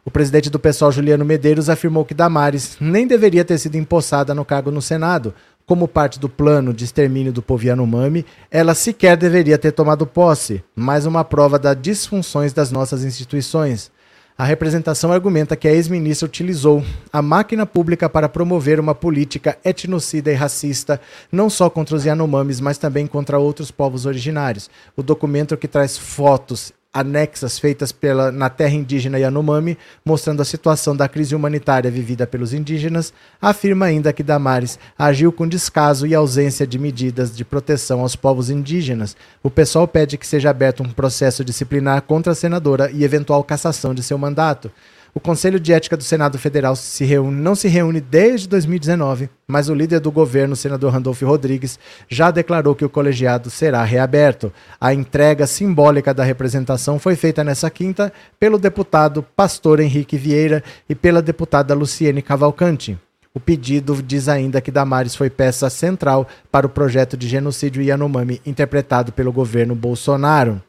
O presidente do PSOL, Juliano Medeiros, afirmou que Damares nem deveria ter sido empossada no cargo no Senado, como parte do plano de extermínio do povo Yanomami, ela sequer deveria ter tomado posse, mais uma prova das disfunções das nossas instituições. A representação argumenta que a ex-ministra utilizou a máquina pública para promover uma política etnocida e racista, não só contra os Yanomamis, mas também contra outros povos originários. O documento que traz fotos anexas feitas pela, na terra indígena Yanomami, mostrando a situação da crise humanitária vivida pelos indígenas, afirma ainda que Damares agiu com descaso e ausência de medidas de proteção aos povos indígenas. O pessoal pede que seja aberto um processo disciplinar contra a senadora e eventual cassação de seu mandato. O Conselho de Ética do Senado Federal se reúne, não se reúne desde 2019, mas o líder do governo, o senador Randolfo Rodrigues, já declarou que o colegiado será reaberto. A entrega simbólica da representação foi feita nessa quinta pelo deputado Pastor Henrique Vieira e pela deputada Luciene Cavalcante. O pedido diz ainda que Damares foi peça central para o projeto de genocídio Yanomami interpretado pelo governo Bolsonaro.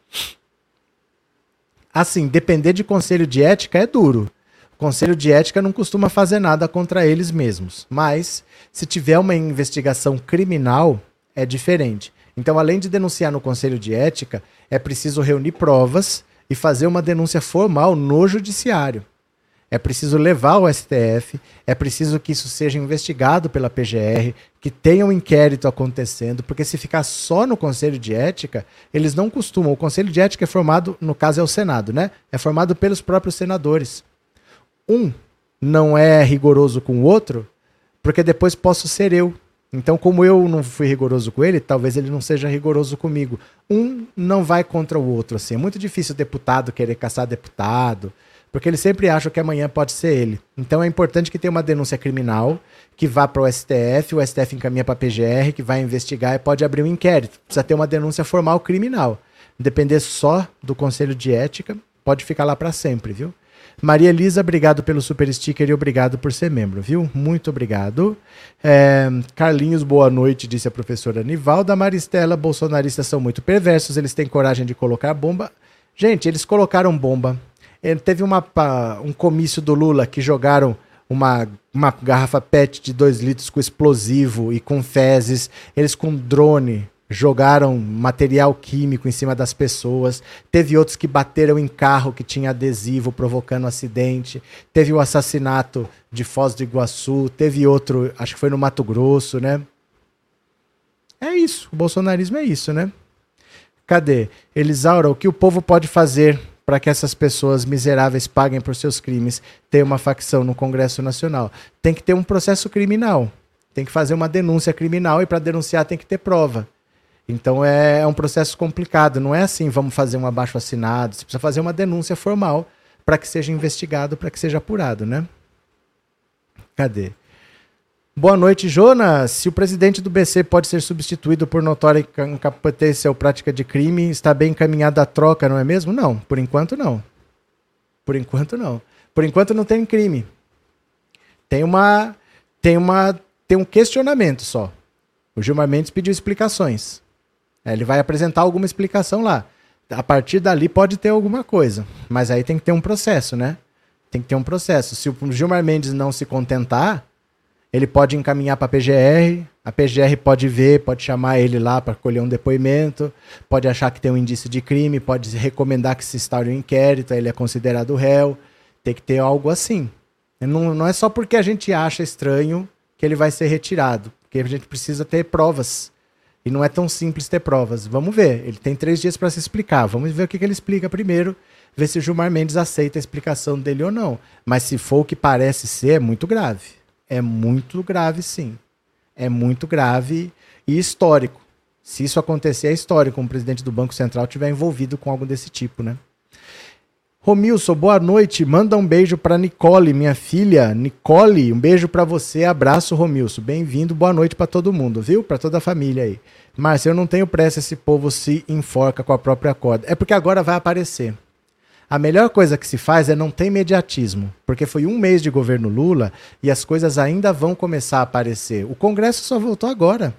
Assim, depender de conselho de ética é duro. Conselho de Ética não costuma fazer nada contra eles mesmos, mas se tiver uma investigação criminal, é diferente. Então, além de denunciar no Conselho de Ética, é preciso reunir provas e fazer uma denúncia formal no Judiciário. É preciso levar ao STF, é preciso que isso seja investigado pela PGR, que tenha um inquérito acontecendo, porque se ficar só no Conselho de Ética, eles não costumam. O Conselho de Ética é formado, no caso é o Senado, né? É formado pelos próprios senadores um não é rigoroso com o outro, porque depois posso ser eu. Então, como eu não fui rigoroso com ele, talvez ele não seja rigoroso comigo. Um não vai contra o outro, assim. É muito difícil o deputado querer caçar deputado, porque ele sempre acha que amanhã pode ser ele. Então, é importante que tenha uma denúncia criminal, que vá para o STF, o STF encaminha para a PGR, que vai investigar e pode abrir um inquérito. Precisa ter uma denúncia formal criminal. Depender só do Conselho de Ética, pode ficar lá para sempre, viu? Maria Elisa, obrigado pelo super sticker e obrigado por ser membro, viu? Muito obrigado. É, Carlinhos, boa noite, disse a professora Nivalda. Maristela, bolsonaristas são muito perversos, eles têm coragem de colocar bomba. Gente, eles colocaram bomba. É, teve uma, um comício do Lula que jogaram uma, uma garrafa PET de 2 litros com explosivo e com fezes. Eles com drone jogaram material químico em cima das pessoas. Teve outros que bateram em carro que tinha adesivo, provocando acidente. Teve o assassinato de Foz do Iguaçu. Teve outro, acho que foi no Mato Grosso, né? É isso. O bolsonarismo é isso, né? Cadê? Elisaura, o que o povo pode fazer para que essas pessoas miseráveis paguem por seus crimes? Tem uma facção no Congresso Nacional. Tem que ter um processo criminal. Tem que fazer uma denúncia criminal e para denunciar tem que ter prova. Então é, é, um processo complicado. Não é assim, vamos fazer um abaixo assinado. Você precisa fazer uma denúncia formal para que seja investigado, para que seja apurado, né? Cadê? Boa noite, Jonas. Se o presidente do BC pode ser substituído por notória incompetência ou prática de crime, está bem encaminhada a troca, não é mesmo? Não, por enquanto não. Por enquanto não. Por enquanto não tem crime. Tem uma tem uma tem um questionamento só. O Gilmar Mendes pediu explicações. É, ele vai apresentar alguma explicação lá. A partir dali pode ter alguma coisa, mas aí tem que ter um processo, né? Tem que ter um processo. Se o Gilmar Mendes não se contentar, ele pode encaminhar para a PGR, a PGR pode ver, pode chamar ele lá para colher um depoimento, pode achar que tem um indício de crime, pode recomendar que se instaure um inquérito, ele é considerado réu. Tem que ter algo assim. Não, não é só porque a gente acha estranho que ele vai ser retirado, porque a gente precisa ter provas. E não é tão simples ter provas. Vamos ver. Ele tem três dias para se explicar. Vamos ver o que, que ele explica primeiro. Ver se o Gilmar Mendes aceita a explicação dele ou não. Mas se for o que parece ser, é muito grave. É muito grave, sim. É muito grave e histórico. Se isso acontecer, é histórico. Um presidente do Banco Central tiver envolvido com algo desse tipo, né? Romilson, boa noite. Manda um beijo para Nicole, minha filha. Nicole, um beijo para você. Abraço, Romilson. Bem-vindo. Boa noite para todo mundo, viu? Para toda a família aí. Márcia, eu não tenho pressa esse povo se enforca com a própria corda. É porque agora vai aparecer. A melhor coisa que se faz é não ter imediatismo, porque foi um mês de governo Lula e as coisas ainda vão começar a aparecer. O Congresso só voltou agora.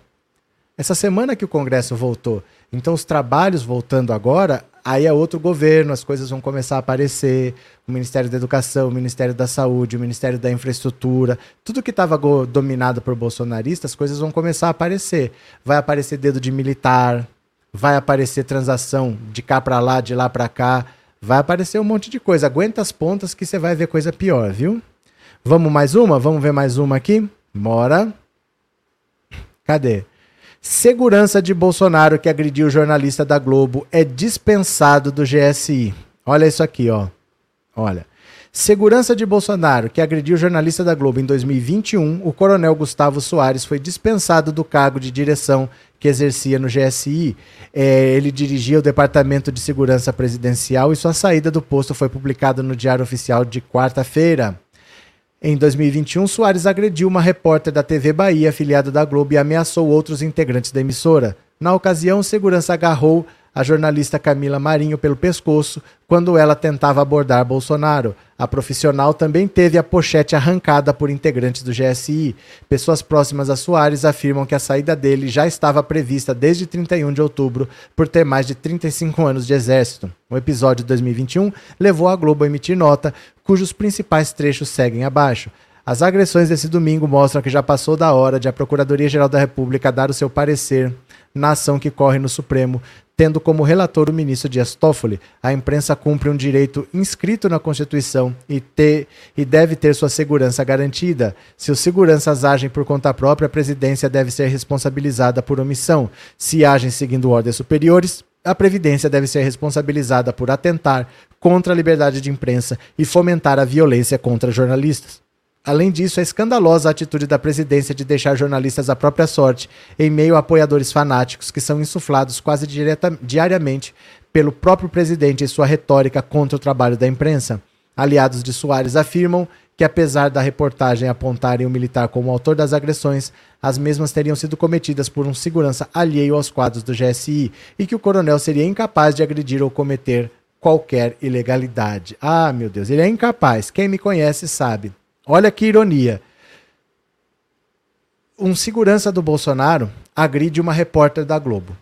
Essa semana que o Congresso voltou. Então, os trabalhos voltando agora, aí é outro governo, as coisas vão começar a aparecer. O Ministério da Educação, o Ministério da Saúde, o Ministério da Infraestrutura, tudo que estava dominado por bolsonaristas, as coisas vão começar a aparecer. Vai aparecer dedo de militar, vai aparecer transação de cá para lá, de lá para cá, vai aparecer um monte de coisa. Aguenta as pontas que você vai ver coisa pior, viu? Vamos mais uma? Vamos ver mais uma aqui? Bora. Cadê? Segurança de Bolsonaro que agrediu jornalista da Globo é dispensado do GSI. Olha isso aqui, ó. Olha. Segurança de Bolsonaro que agrediu jornalista da Globo em 2021, o coronel Gustavo Soares foi dispensado do cargo de direção que exercia no GSI. É, ele dirigia o Departamento de Segurança Presidencial e sua saída do posto foi publicada no Diário Oficial de quarta-feira. Em 2021, Soares agrediu uma repórter da TV Bahia, afiliada da Globo, e ameaçou outros integrantes da emissora. Na ocasião, segurança agarrou a jornalista Camila Marinho pelo pescoço quando ela tentava abordar Bolsonaro. A profissional também teve a pochete arrancada por integrantes do GSI. Pessoas próximas a Soares afirmam que a saída dele já estava prevista desde 31 de outubro por ter mais de 35 anos de exército. O episódio de 2021 levou a Globo a emitir nota, cujos principais trechos seguem abaixo. As agressões desse domingo mostram que já passou da hora de a Procuradoria-Geral da República dar o seu parecer na ação que corre no Supremo, tendo como relator o ministro Dias Toffoli. A imprensa cumpre um direito inscrito na Constituição e, ter, e deve ter sua segurança garantida. Se os seguranças agem por conta própria, a presidência deve ser responsabilizada por omissão. Se agem seguindo ordens superiores, a Previdência deve ser responsabilizada por atentar contra a liberdade de imprensa e fomentar a violência contra jornalistas. Além disso, é escandalosa a atitude da presidência de deixar jornalistas à própria sorte, em meio a apoiadores fanáticos que são insuflados quase direta, diariamente pelo próprio presidente e sua retórica contra o trabalho da imprensa. Aliados de Soares afirmam que, apesar da reportagem apontarem o militar como autor das agressões, as mesmas teriam sido cometidas por um segurança alheio aos quadros do GSI e que o coronel seria incapaz de agredir ou cometer qualquer ilegalidade. Ah, meu Deus, ele é incapaz. Quem me conhece sabe. Olha que ironia. Um segurança do Bolsonaro agride uma repórter da Globo.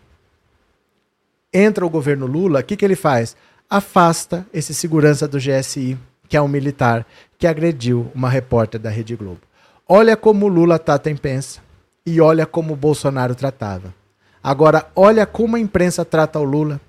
Entra o governo Lula, o que, que ele faz? Afasta esse segurança do GSI, que é um militar, que agrediu uma repórter da Rede Globo. Olha como Lula trata a imprensa e olha como o Bolsonaro tratava. Agora, olha como a imprensa trata o Lula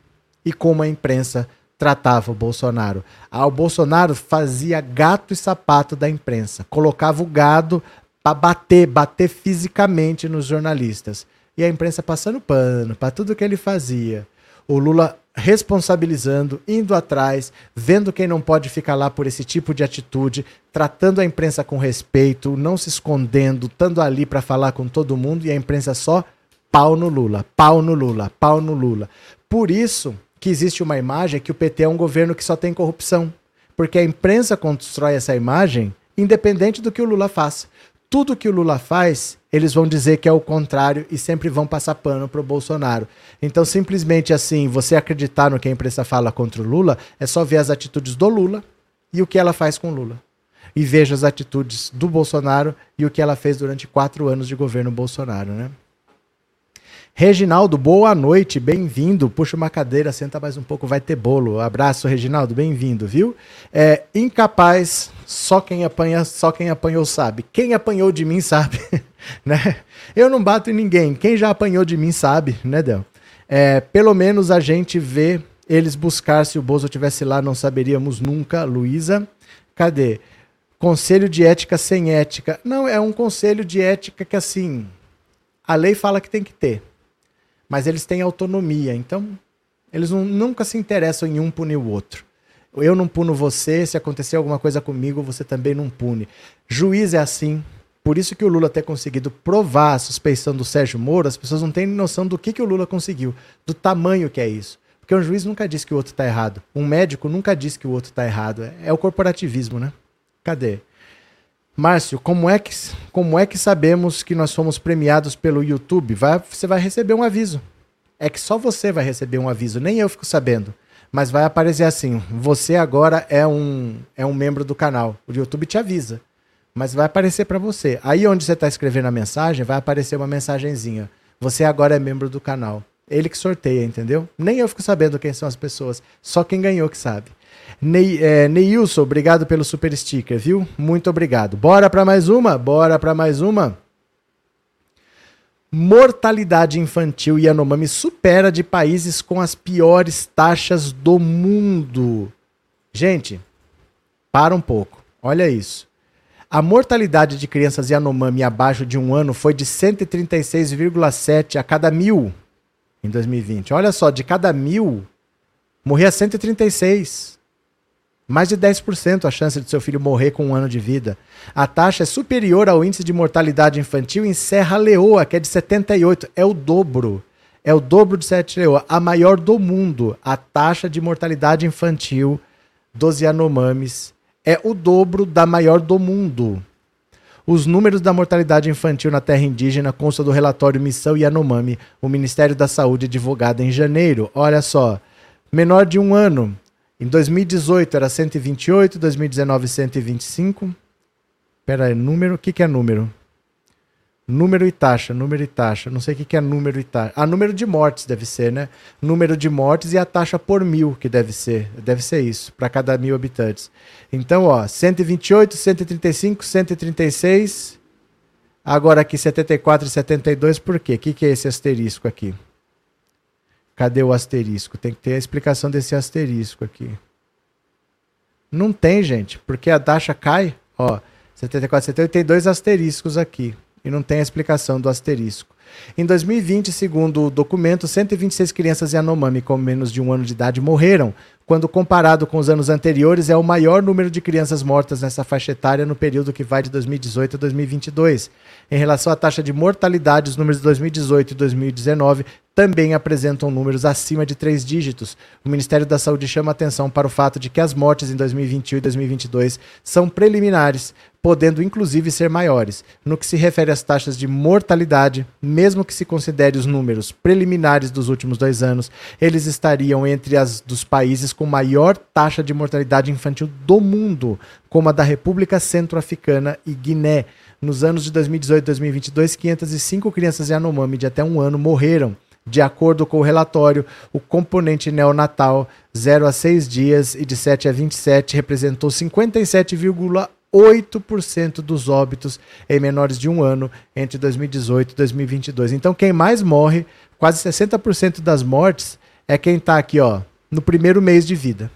e como a imprensa tratava o Bolsonaro. Ah, o Bolsonaro fazia gato e sapato da imprensa, colocava o gado para bater, bater fisicamente nos jornalistas. E a imprensa passando pano para tudo que ele fazia. O Lula responsabilizando, indo atrás, vendo quem não pode ficar lá por esse tipo de atitude, tratando a imprensa com respeito, não se escondendo, estando ali para falar com todo mundo e a imprensa só pau no Lula, pau no Lula, pau no Lula. Por isso, que existe uma imagem que o PT é um governo que só tem corrupção. Porque a imprensa constrói essa imagem independente do que o Lula faça. Tudo que o Lula faz, eles vão dizer que é o contrário e sempre vão passar pano para o Bolsonaro. Então, simplesmente assim, você acreditar no que a imprensa fala contra o Lula, é só ver as atitudes do Lula e o que ela faz com o Lula. E veja as atitudes do Bolsonaro e o que ela fez durante quatro anos de governo Bolsonaro, né? Reginaldo, boa noite, bem-vindo. Puxa uma cadeira, senta mais um pouco, vai ter bolo. Abraço, Reginaldo, bem-vindo, viu? É, incapaz, só quem apanha, só quem apanhou sabe. Quem apanhou de mim sabe, né? Eu não bato em ninguém. Quem já apanhou de mim sabe, né, Del? É, pelo menos a gente vê eles buscar. Se o Bozo tivesse lá, não saberíamos nunca. Luísa, cadê? Conselho de ética sem ética. Não, é um conselho de ética que assim. A lei fala que tem que ter mas eles têm autonomia. Então, eles não, nunca se interessam em um punir o outro. Eu não puno você, se acontecer alguma coisa comigo, você também não pune. Juiz é assim. Por isso que o Lula ter conseguido provar a suspeição do Sérgio Moro, as pessoas não têm noção do que, que o Lula conseguiu, do tamanho que é isso. Porque um juiz nunca disse que o outro está errado. Um médico nunca disse que o outro está errado. É, é o corporativismo, né? Cadê? Márcio, como é que, como é que sabemos que nós fomos premiados pelo YouTube? Vai, você vai receber um aviso. É que só você vai receber um aviso, nem eu fico sabendo. Mas vai aparecer assim: você agora é um, é um membro do canal. O YouTube te avisa. Mas vai aparecer para você. Aí onde você está escrevendo a mensagem, vai aparecer uma mensagenzinha. Você agora é membro do canal. Ele que sorteia, entendeu? Nem eu fico sabendo quem são as pessoas. Só quem ganhou que sabe. Ney, é, Neilson, obrigado pelo super sticker, viu? Muito obrigado. Bora para mais uma? Bora para mais uma? Mortalidade infantil e Yanomami supera de países com as piores taxas do mundo. Gente, para um pouco. Olha isso. A mortalidade de crianças Yanomami abaixo de um ano foi de 136,7 a cada mil em 2020. Olha só, de cada mil, morria 136 Mais de 10% a chance de seu filho morrer com um ano de vida. A taxa é superior ao índice de mortalidade infantil em Serra Leoa, que é de 78. É o dobro. É o dobro de Serra Leoa, a maior do mundo. A taxa de mortalidade infantil dos Yanomamis é o dobro da maior do mundo. Os números da mortalidade infantil na terra indígena constam do relatório Missão Yanomami, o Ministério da Saúde divulgado em janeiro. Olha só, menor de um ano, em 2018 era 128, 2019 125. Pera aí, número, o que, que é número? Número e taxa, número e taxa. Não sei o que, que é número e taxa. Ah, número de mortes deve ser, né? Número de mortes e a taxa por mil, que deve ser. Deve ser isso, para cada mil habitantes. Então, ó, 128, 135, 136. Agora aqui 74 e 72, por quê? O que, que é esse asterisco aqui? Cadê o asterisco? Tem que ter a explicação desse asterisco aqui. Não tem, gente, porque a taxa cai. Ó, 74, 78 tem dois asteriscos aqui. E não tem a explicação do asterisco. Em 2020, segundo o documento, 126 crianças Yanomami com menos de um ano de idade morreram, quando comparado com os anos anteriores, é o maior número de crianças mortas nessa faixa etária no período que vai de 2018 a 2022. Em relação à taxa de mortalidade, os números de 2018 e 2019 também apresentam números acima de três dígitos. O Ministério da Saúde chama atenção para o fato de que as mortes em 2021 e 2022 são preliminares, podendo inclusive ser maiores. No que se refere às taxas de mortalidade, mesmo que se considere os números preliminares dos últimos dois anos, eles estariam entre as dos países com maior taxa de mortalidade infantil do mundo, como a da República Centro-Africana e Guiné. Nos anos de 2018 e 2022, 505 crianças Yanomami de até um ano morreram. De acordo com o relatório, o componente neonatal 0 a 6 dias e de 7 a 27 representou 57,1 8% dos óbitos em menores de um ano entre 2018 e 2022. Então, quem mais morre, quase 60% das mortes, é quem está aqui, ó, no primeiro mês de vida.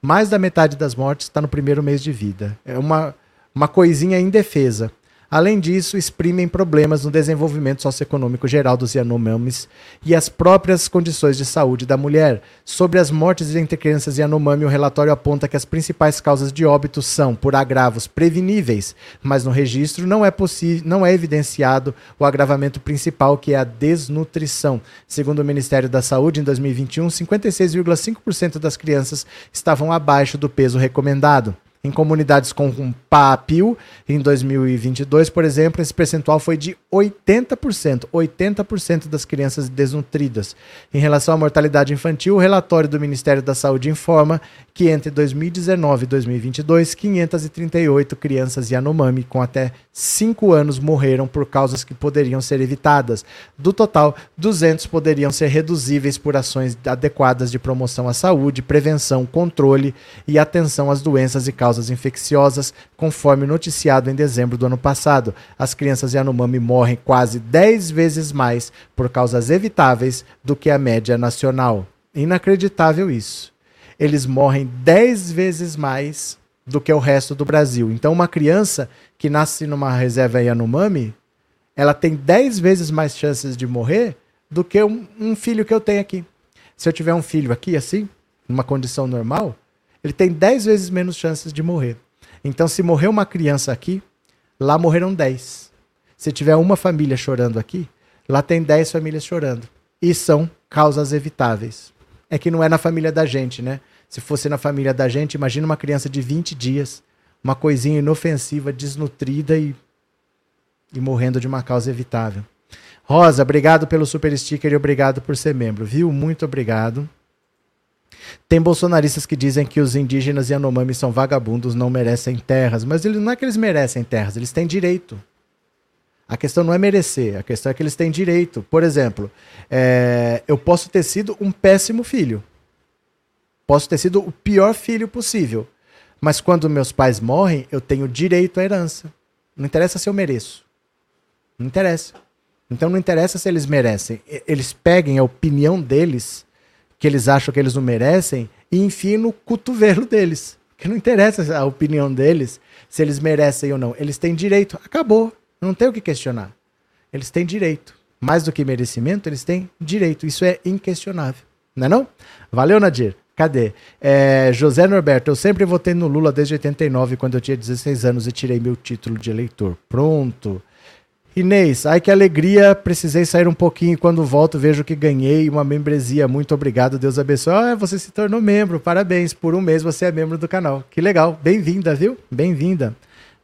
Mais da metade das mortes está no primeiro mês de vida. É uma, uma coisinha indefesa. Além disso, exprimem problemas no desenvolvimento socioeconômico geral dos Yanomamis e as próprias condições de saúde da mulher. Sobre as mortes entre crianças Yanomami, o relatório aponta que as principais causas de óbito são por agravos preveníveis, mas no registro não é possível, não é evidenciado o agravamento principal, que é a desnutrição. Segundo o Ministério da Saúde, em 2021, 56,5% das crianças estavam abaixo do peso recomendado. Em comunidades com um PAPIL, em 2022, por exemplo, esse percentual foi de 80%. 80% das crianças desnutridas. Em relação à mortalidade infantil, o relatório do Ministério da Saúde informa que entre 2019 e 2022, 538 crianças Yanomami com até 5 anos morreram por causas que poderiam ser evitadas. Do total, 200 poderiam ser reduzíveis por ações adequadas de promoção à saúde, prevenção, controle e atenção às doenças e causas causas infecciosas, conforme noticiado em dezembro do ano passado. As crianças Yanomami morrem quase 10 vezes mais por causas evitáveis do que a média nacional. Inacreditável isso. Eles morrem 10 vezes mais do que o resto do Brasil. Então, uma criança que nasce numa reserva Yanomami, ela tem 10 vezes mais chances de morrer do que um, um filho que eu tenho aqui. Se eu tiver um filho aqui, assim, numa condição normal, ele tem 10 vezes menos chances de morrer. Então, se morrer uma criança aqui, lá morreram 10. Se tiver uma família chorando aqui, lá tem 10 famílias chorando. E são causas evitáveis. É que não é na família da gente, né? Se fosse na família da gente, imagina uma criança de 20 dias, uma coisinha inofensiva, desnutrida e, e morrendo de uma causa evitável. Rosa, obrigado pelo super sticker e obrigado por ser membro, viu? Muito obrigado. Tem bolsonaristas que dizem que os indígenas e Yanomami são vagabundos, não merecem terras, mas eles, não é que eles merecem terras, eles têm direito. A questão não é merecer, a questão é que eles têm direito. Por exemplo, é, eu posso ter sido um péssimo filho. Posso ter sido o pior filho possível. Mas quando meus pais morrem, eu tenho direito à herança. Não interessa se eu mereço. Não interessa. Então não interessa se eles merecem. Eles peguem a opinião deles que eles acham que eles não merecem e enfiem no cotovelo deles. Que não interessa a opinião deles, se eles merecem ou não. Eles têm direito. Acabou. Não tem o que questionar. Eles têm direito. Mais do que merecimento, eles têm direito. Isso é inquestionável. Não é não? Valeu, Nadir. Cadê? É, José Norberto, eu sempre votei no Lula desde 89, quando eu tinha 16 anos e tirei meu título de eleitor. Pronto. Inês, ai que alegria, precisei sair um pouquinho. Quando volto, vejo que ganhei uma membresia. Muito obrigado, Deus abençoe. Ah, você se tornou membro, parabéns. Por um mês você é membro do canal. Que legal, bem-vinda, viu? Bem-vinda.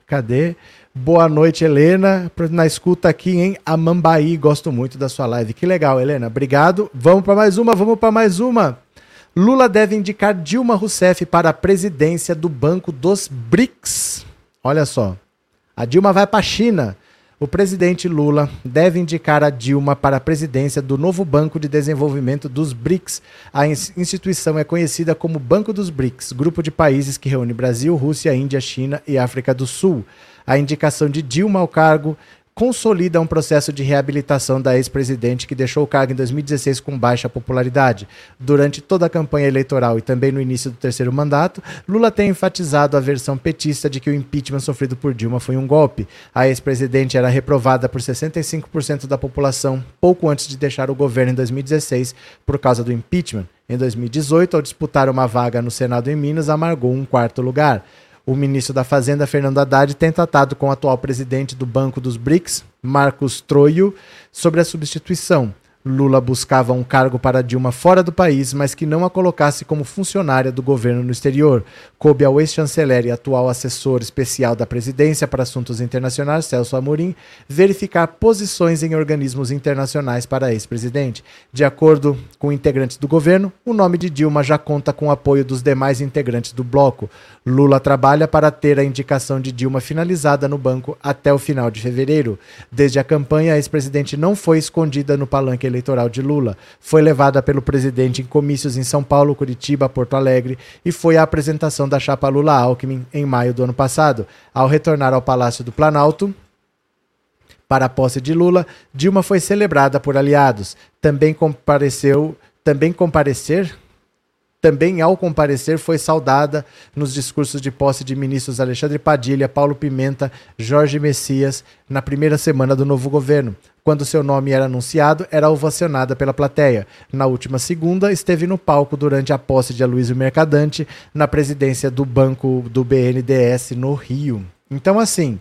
Cadê? Boa noite, Helena. Na escuta aqui em Amambaí. Gosto muito da sua live. Que legal, Helena. Obrigado. Vamos para mais uma, vamos para mais uma. Lula deve indicar Dilma Rousseff para a presidência do Banco dos BRICS. Olha só. A Dilma vai para a China o presidente Lula deve indicar a Dilma para a presidência do novo Banco de Desenvolvimento dos BRICS. A instituição é conhecida como Banco dos BRICS, grupo de países que reúne Brasil, Rússia, Índia, China e África do Sul. A indicação de Dilma ao cargo consolida um processo de reabilitação da ex-presidente que deixou o cargo em 2016 com baixa popularidade. Durante toda a campanha eleitoral e também no início do terceiro mandato, Lula tem enfatizado a versão petista de que o impeachment sofrido por Dilma foi um golpe. A ex-presidente era reprovada por 65% da população pouco antes de deixar o governo em 2016 por causa do impeachment. Em 2018, ao disputar uma vaga no Senado em Minas, amargou um quarto lugar. O ministro da Fazenda, Fernando Haddad, tem tratado com o atual presidente do Banco dos BRICS, Marcos Troio, sobre a substituição. Lula buscava um cargo para Dilma fora do país, mas que não a colocasse como funcionária do governo no exterior. Coube ao ex-chanceler e atual assessor especial da presidência para assuntos internacionais, Celso Amorim, verificar posições em organismos internacionais para ex-presidente. De acordo com integrantes do governo, o nome de Dilma já conta com o apoio dos demais integrantes do bloco. Lula trabalha para ter a indicação de Dilma finalizada no banco até o final de fevereiro. Desde a campanha, a ex-presidente não foi escondida no palanque eleitoral eleitoral de Lula. Foi levada pelo presidente em comícios em São Paulo, Curitiba, Porto Alegre e foi à apresentação da chapa Lula-Alckmin em maio do ano passado. Ao retornar ao Palácio do Planalto, para a posse de Lula, Dilma foi celebrada por aliados. Também compareceu, também comparecer também, ao comparecer, foi saudada nos discursos de posse de ministros Alexandre Padilha, Paulo Pimenta, Jorge Messias, na primeira semana do novo governo. Quando seu nome era anunciado, era ovacionada pela plateia. Na última segunda, esteve no palco durante a posse de Aloysio Mercadante na presidência do banco do BNDES no Rio. Então, assim,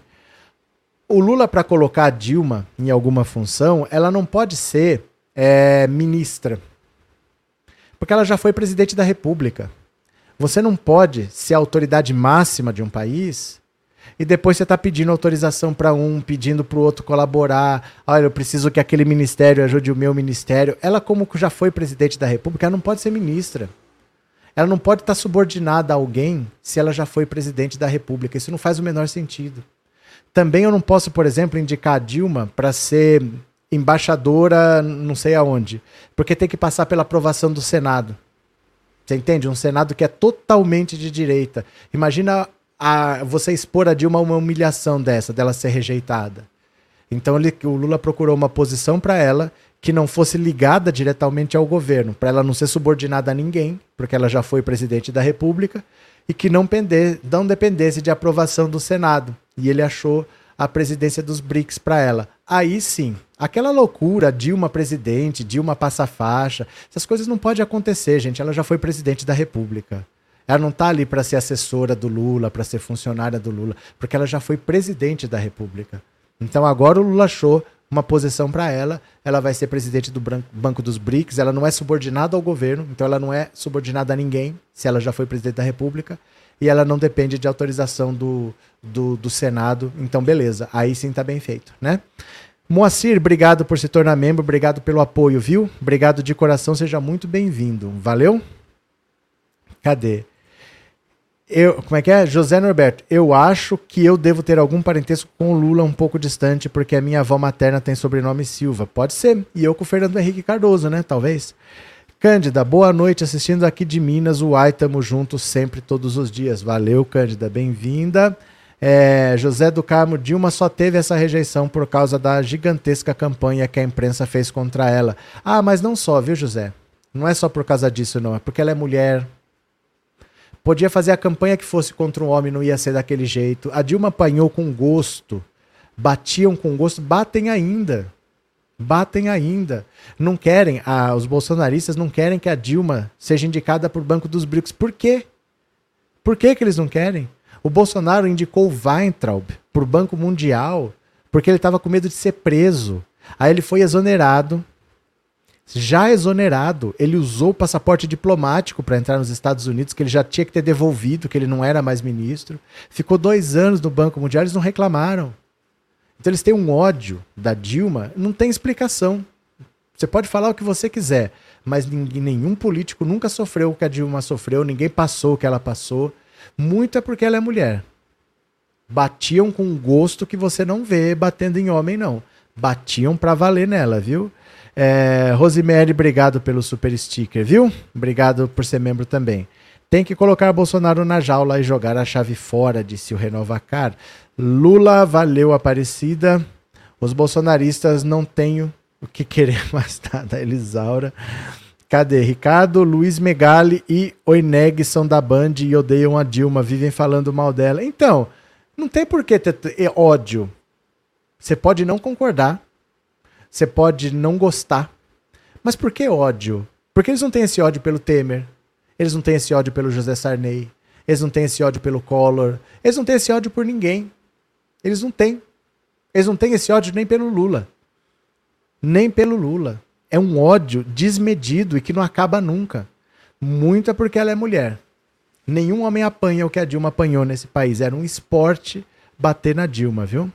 o Lula, para colocar a Dilma em alguma função, ela não pode ser é, ministra porque ela já foi presidente da República. Você não pode ser a autoridade máxima de um país e depois você está pedindo autorização para um, pedindo para o outro colaborar. Olha, eu preciso que aquele ministério ajude o meu ministério. Ela, como já foi presidente da República, ela não pode ser ministra. Ela não pode estar tá subordinada a alguém se ela já foi presidente da República. Isso não faz o menor sentido. Também eu não posso, por exemplo, indicar a Dilma para ser embaixadora não sei aonde, porque tem que passar pela aprovação do Senado. Você entende? Um Senado que é totalmente de direita. Imagina a, você expor a Dilma a uma humilhação dessa, dela ser rejeitada. Então ele, o Lula procurou uma posição para ela que não fosse ligada diretamente ao governo, para ela não ser subordinada a ninguém, porque ela já foi presidente da República, e que não, pender, não dependesse de aprovação do Senado. E ele achou a presidência dos BRICS para ela. Aí sim, aquela loucura, Dilma presidente, Dilma passa faixa, essas coisas não podem acontecer, gente. Ela já foi presidente da República. Ela não está ali para ser assessora do Lula, para ser funcionária do Lula, porque ela já foi presidente da República. Então agora o Lula achou uma posição para ela, ela vai ser presidente do Banco dos BRICS, ela não é subordinada ao governo, então ela não é subordinada a ninguém, se ela já foi presidente da República e ela não depende de autorização do, do, do Senado. Então, beleza, aí sim tá bem feito, né? Moacir, obrigado por se tornar membro, obrigado pelo apoio, viu? Obrigado de coração, seja muito bem-vindo. Valeu? Cadê? Eu, como é que é? José Norberto, eu acho que eu devo ter algum parentesco com o Lula um pouco distante, porque a minha avó materna tem sobrenome Silva. Pode ser. E eu com o Fernando Henrique Cardoso, né? Talvez. Cândida, boa noite, assistindo aqui de Minas, o Ai, tamo juntos sempre, todos os dias. Valeu, Cândida, bem-vinda. É, José do Carmo, Dilma só teve essa rejeição por causa da gigantesca campanha que a imprensa fez contra ela. Ah, mas não só, viu, José? Não é só por causa disso, não. É porque ela é mulher. Podia fazer a campanha que fosse contra um homem, não ia ser daquele jeito. A Dilma apanhou com gosto. Batiam com gosto, batem ainda. Batem ainda. Não querem, os bolsonaristas não querem que a Dilma seja indicada por Banco dos BRICS. Por quê? Por que, que eles não querem? O Bolsonaro indicou o Weintraub por Banco Mundial porque ele estava com medo de ser preso. Aí ele foi exonerado. Já exonerado, ele usou o passaporte diplomático para entrar nos Estados Unidos, que ele já tinha que ter devolvido, que ele não era mais ministro. Ficou dois anos no Banco Mundial, eles não reclamaram. Então eles têm um ódio da Dilma, não tem explicação. Você pode falar o que você quiser, mas nenhum político nunca sofreu o que a Dilma sofreu, ninguém passou o que ela passou. Muito é porque ela é mulher. Batiam com um gosto que você não vê batendo em homem, não. Batiam pra valer nela, viu? É, Rosemary, obrigado pelo super sticker, viu? Obrigado por ser membro também. Tem que colocar Bolsonaro na jaula e jogar a chave fora, disse o Renovacar. Lula, valeu, Aparecida. Os bolsonaristas não têm o que querer mais nada. Elisaura. Cadê? Ricardo, Luiz Megali e Oineg são da Band e odeiam a Dilma, vivem falando mal dela. Então, não tem por que ter ódio. Você pode não concordar, você pode não gostar, mas por que ódio? Porque eles não têm esse ódio pelo Temer, eles não têm esse ódio pelo José Sarney, eles não têm esse ódio pelo Collor, eles não têm esse ódio por ninguém. Eles não têm. Eles não têm esse ódio nem pelo Lula. Nem pelo Lula. É um ódio desmedido e que não acaba nunca. Muito é porque ela é mulher. Nenhum homem apanha o que a Dilma apanhou nesse país. Era um esporte bater na Dilma, viu?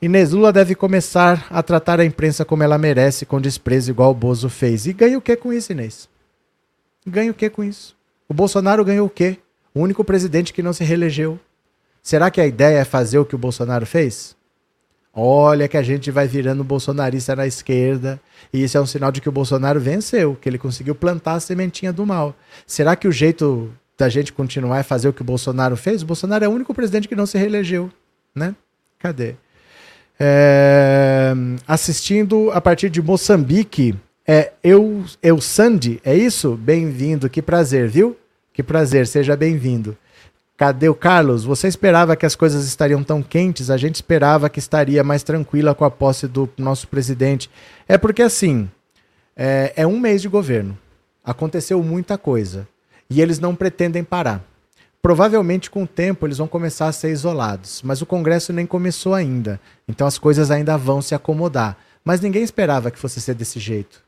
Inês Lula deve começar a tratar a imprensa como ela merece, com desprezo, igual o Bozo fez. E ganha o que com isso, Inês? Ganha o que com isso? O Bolsonaro ganhou o quê? O único presidente que não se reelegeu. Será que a ideia é fazer o que o Bolsonaro fez? Olha que a gente vai virando bolsonarista na esquerda, e isso é um sinal de que o Bolsonaro venceu, que ele conseguiu plantar a sementinha do mal. Será que o jeito da gente continuar é fazer o que o Bolsonaro fez? O Bolsonaro é o único presidente que não se reelegeu, né? Cadê? É, assistindo a partir de Moçambique, é eu, eu Sandy, é isso? Bem-vindo, que prazer, viu? Que prazer, seja bem-vindo. Cadê o Carlos? Você esperava que as coisas estariam tão quentes? A gente esperava que estaria mais tranquila com a posse do nosso presidente. É porque, assim, é, é um mês de governo. Aconteceu muita coisa. E eles não pretendem parar. Provavelmente, com o tempo, eles vão começar a ser isolados. Mas o Congresso nem começou ainda. Então as coisas ainda vão se acomodar. Mas ninguém esperava que fosse ser desse jeito.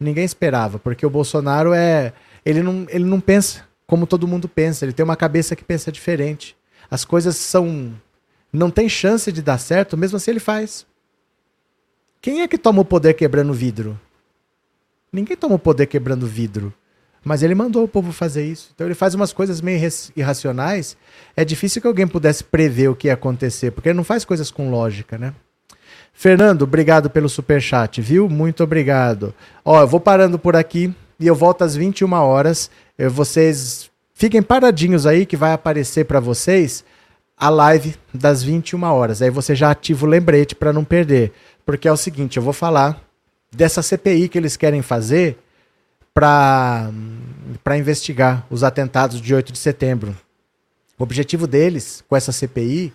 Ninguém esperava, porque o Bolsonaro é. Ele não, ele não pensa como todo mundo pensa. Ele tem uma cabeça que pensa diferente. As coisas são. Não tem chance de dar certo, mesmo assim ele faz. Quem é que toma o poder quebrando vidro? Ninguém toma o poder quebrando vidro. Mas ele mandou o povo fazer isso. Então ele faz umas coisas meio irracionais. É difícil que alguém pudesse prever o que ia acontecer, porque ele não faz coisas com lógica, né? Fernando, obrigado pelo super chat, viu? Muito obrigado. Ó, eu vou parando por aqui e eu volto às 21 horas. Vocês fiquem paradinhos aí que vai aparecer para vocês a live das 21 horas. Aí você já ativa o lembrete para não perder. Porque é o seguinte, eu vou falar dessa CPI que eles querem fazer para investigar os atentados de 8 de setembro. O objetivo deles com essa CPI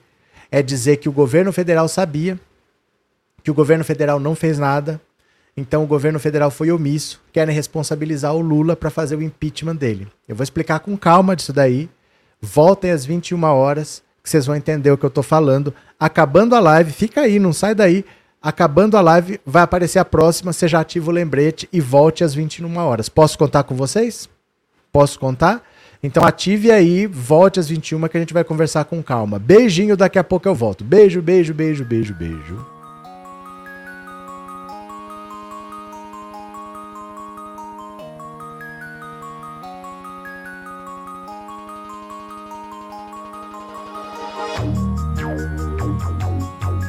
é dizer que o governo federal sabia, que o governo federal não fez nada, então o governo federal foi omisso, querem responsabilizar o Lula para fazer o impeachment dele. Eu vou explicar com calma disso daí. Voltem às 21 horas, que vocês vão entender o que eu estou falando. Acabando a live, fica aí, não sai daí. Acabando a live, vai aparecer a próxima, você já ativa o lembrete e volte às 21 horas. Posso contar com vocês? Posso contar? Então ative aí, volte às 21 que a gente vai conversar com calma. Beijinho, daqui a pouco eu volto. Beijo, beijo, beijo, beijo, beijo.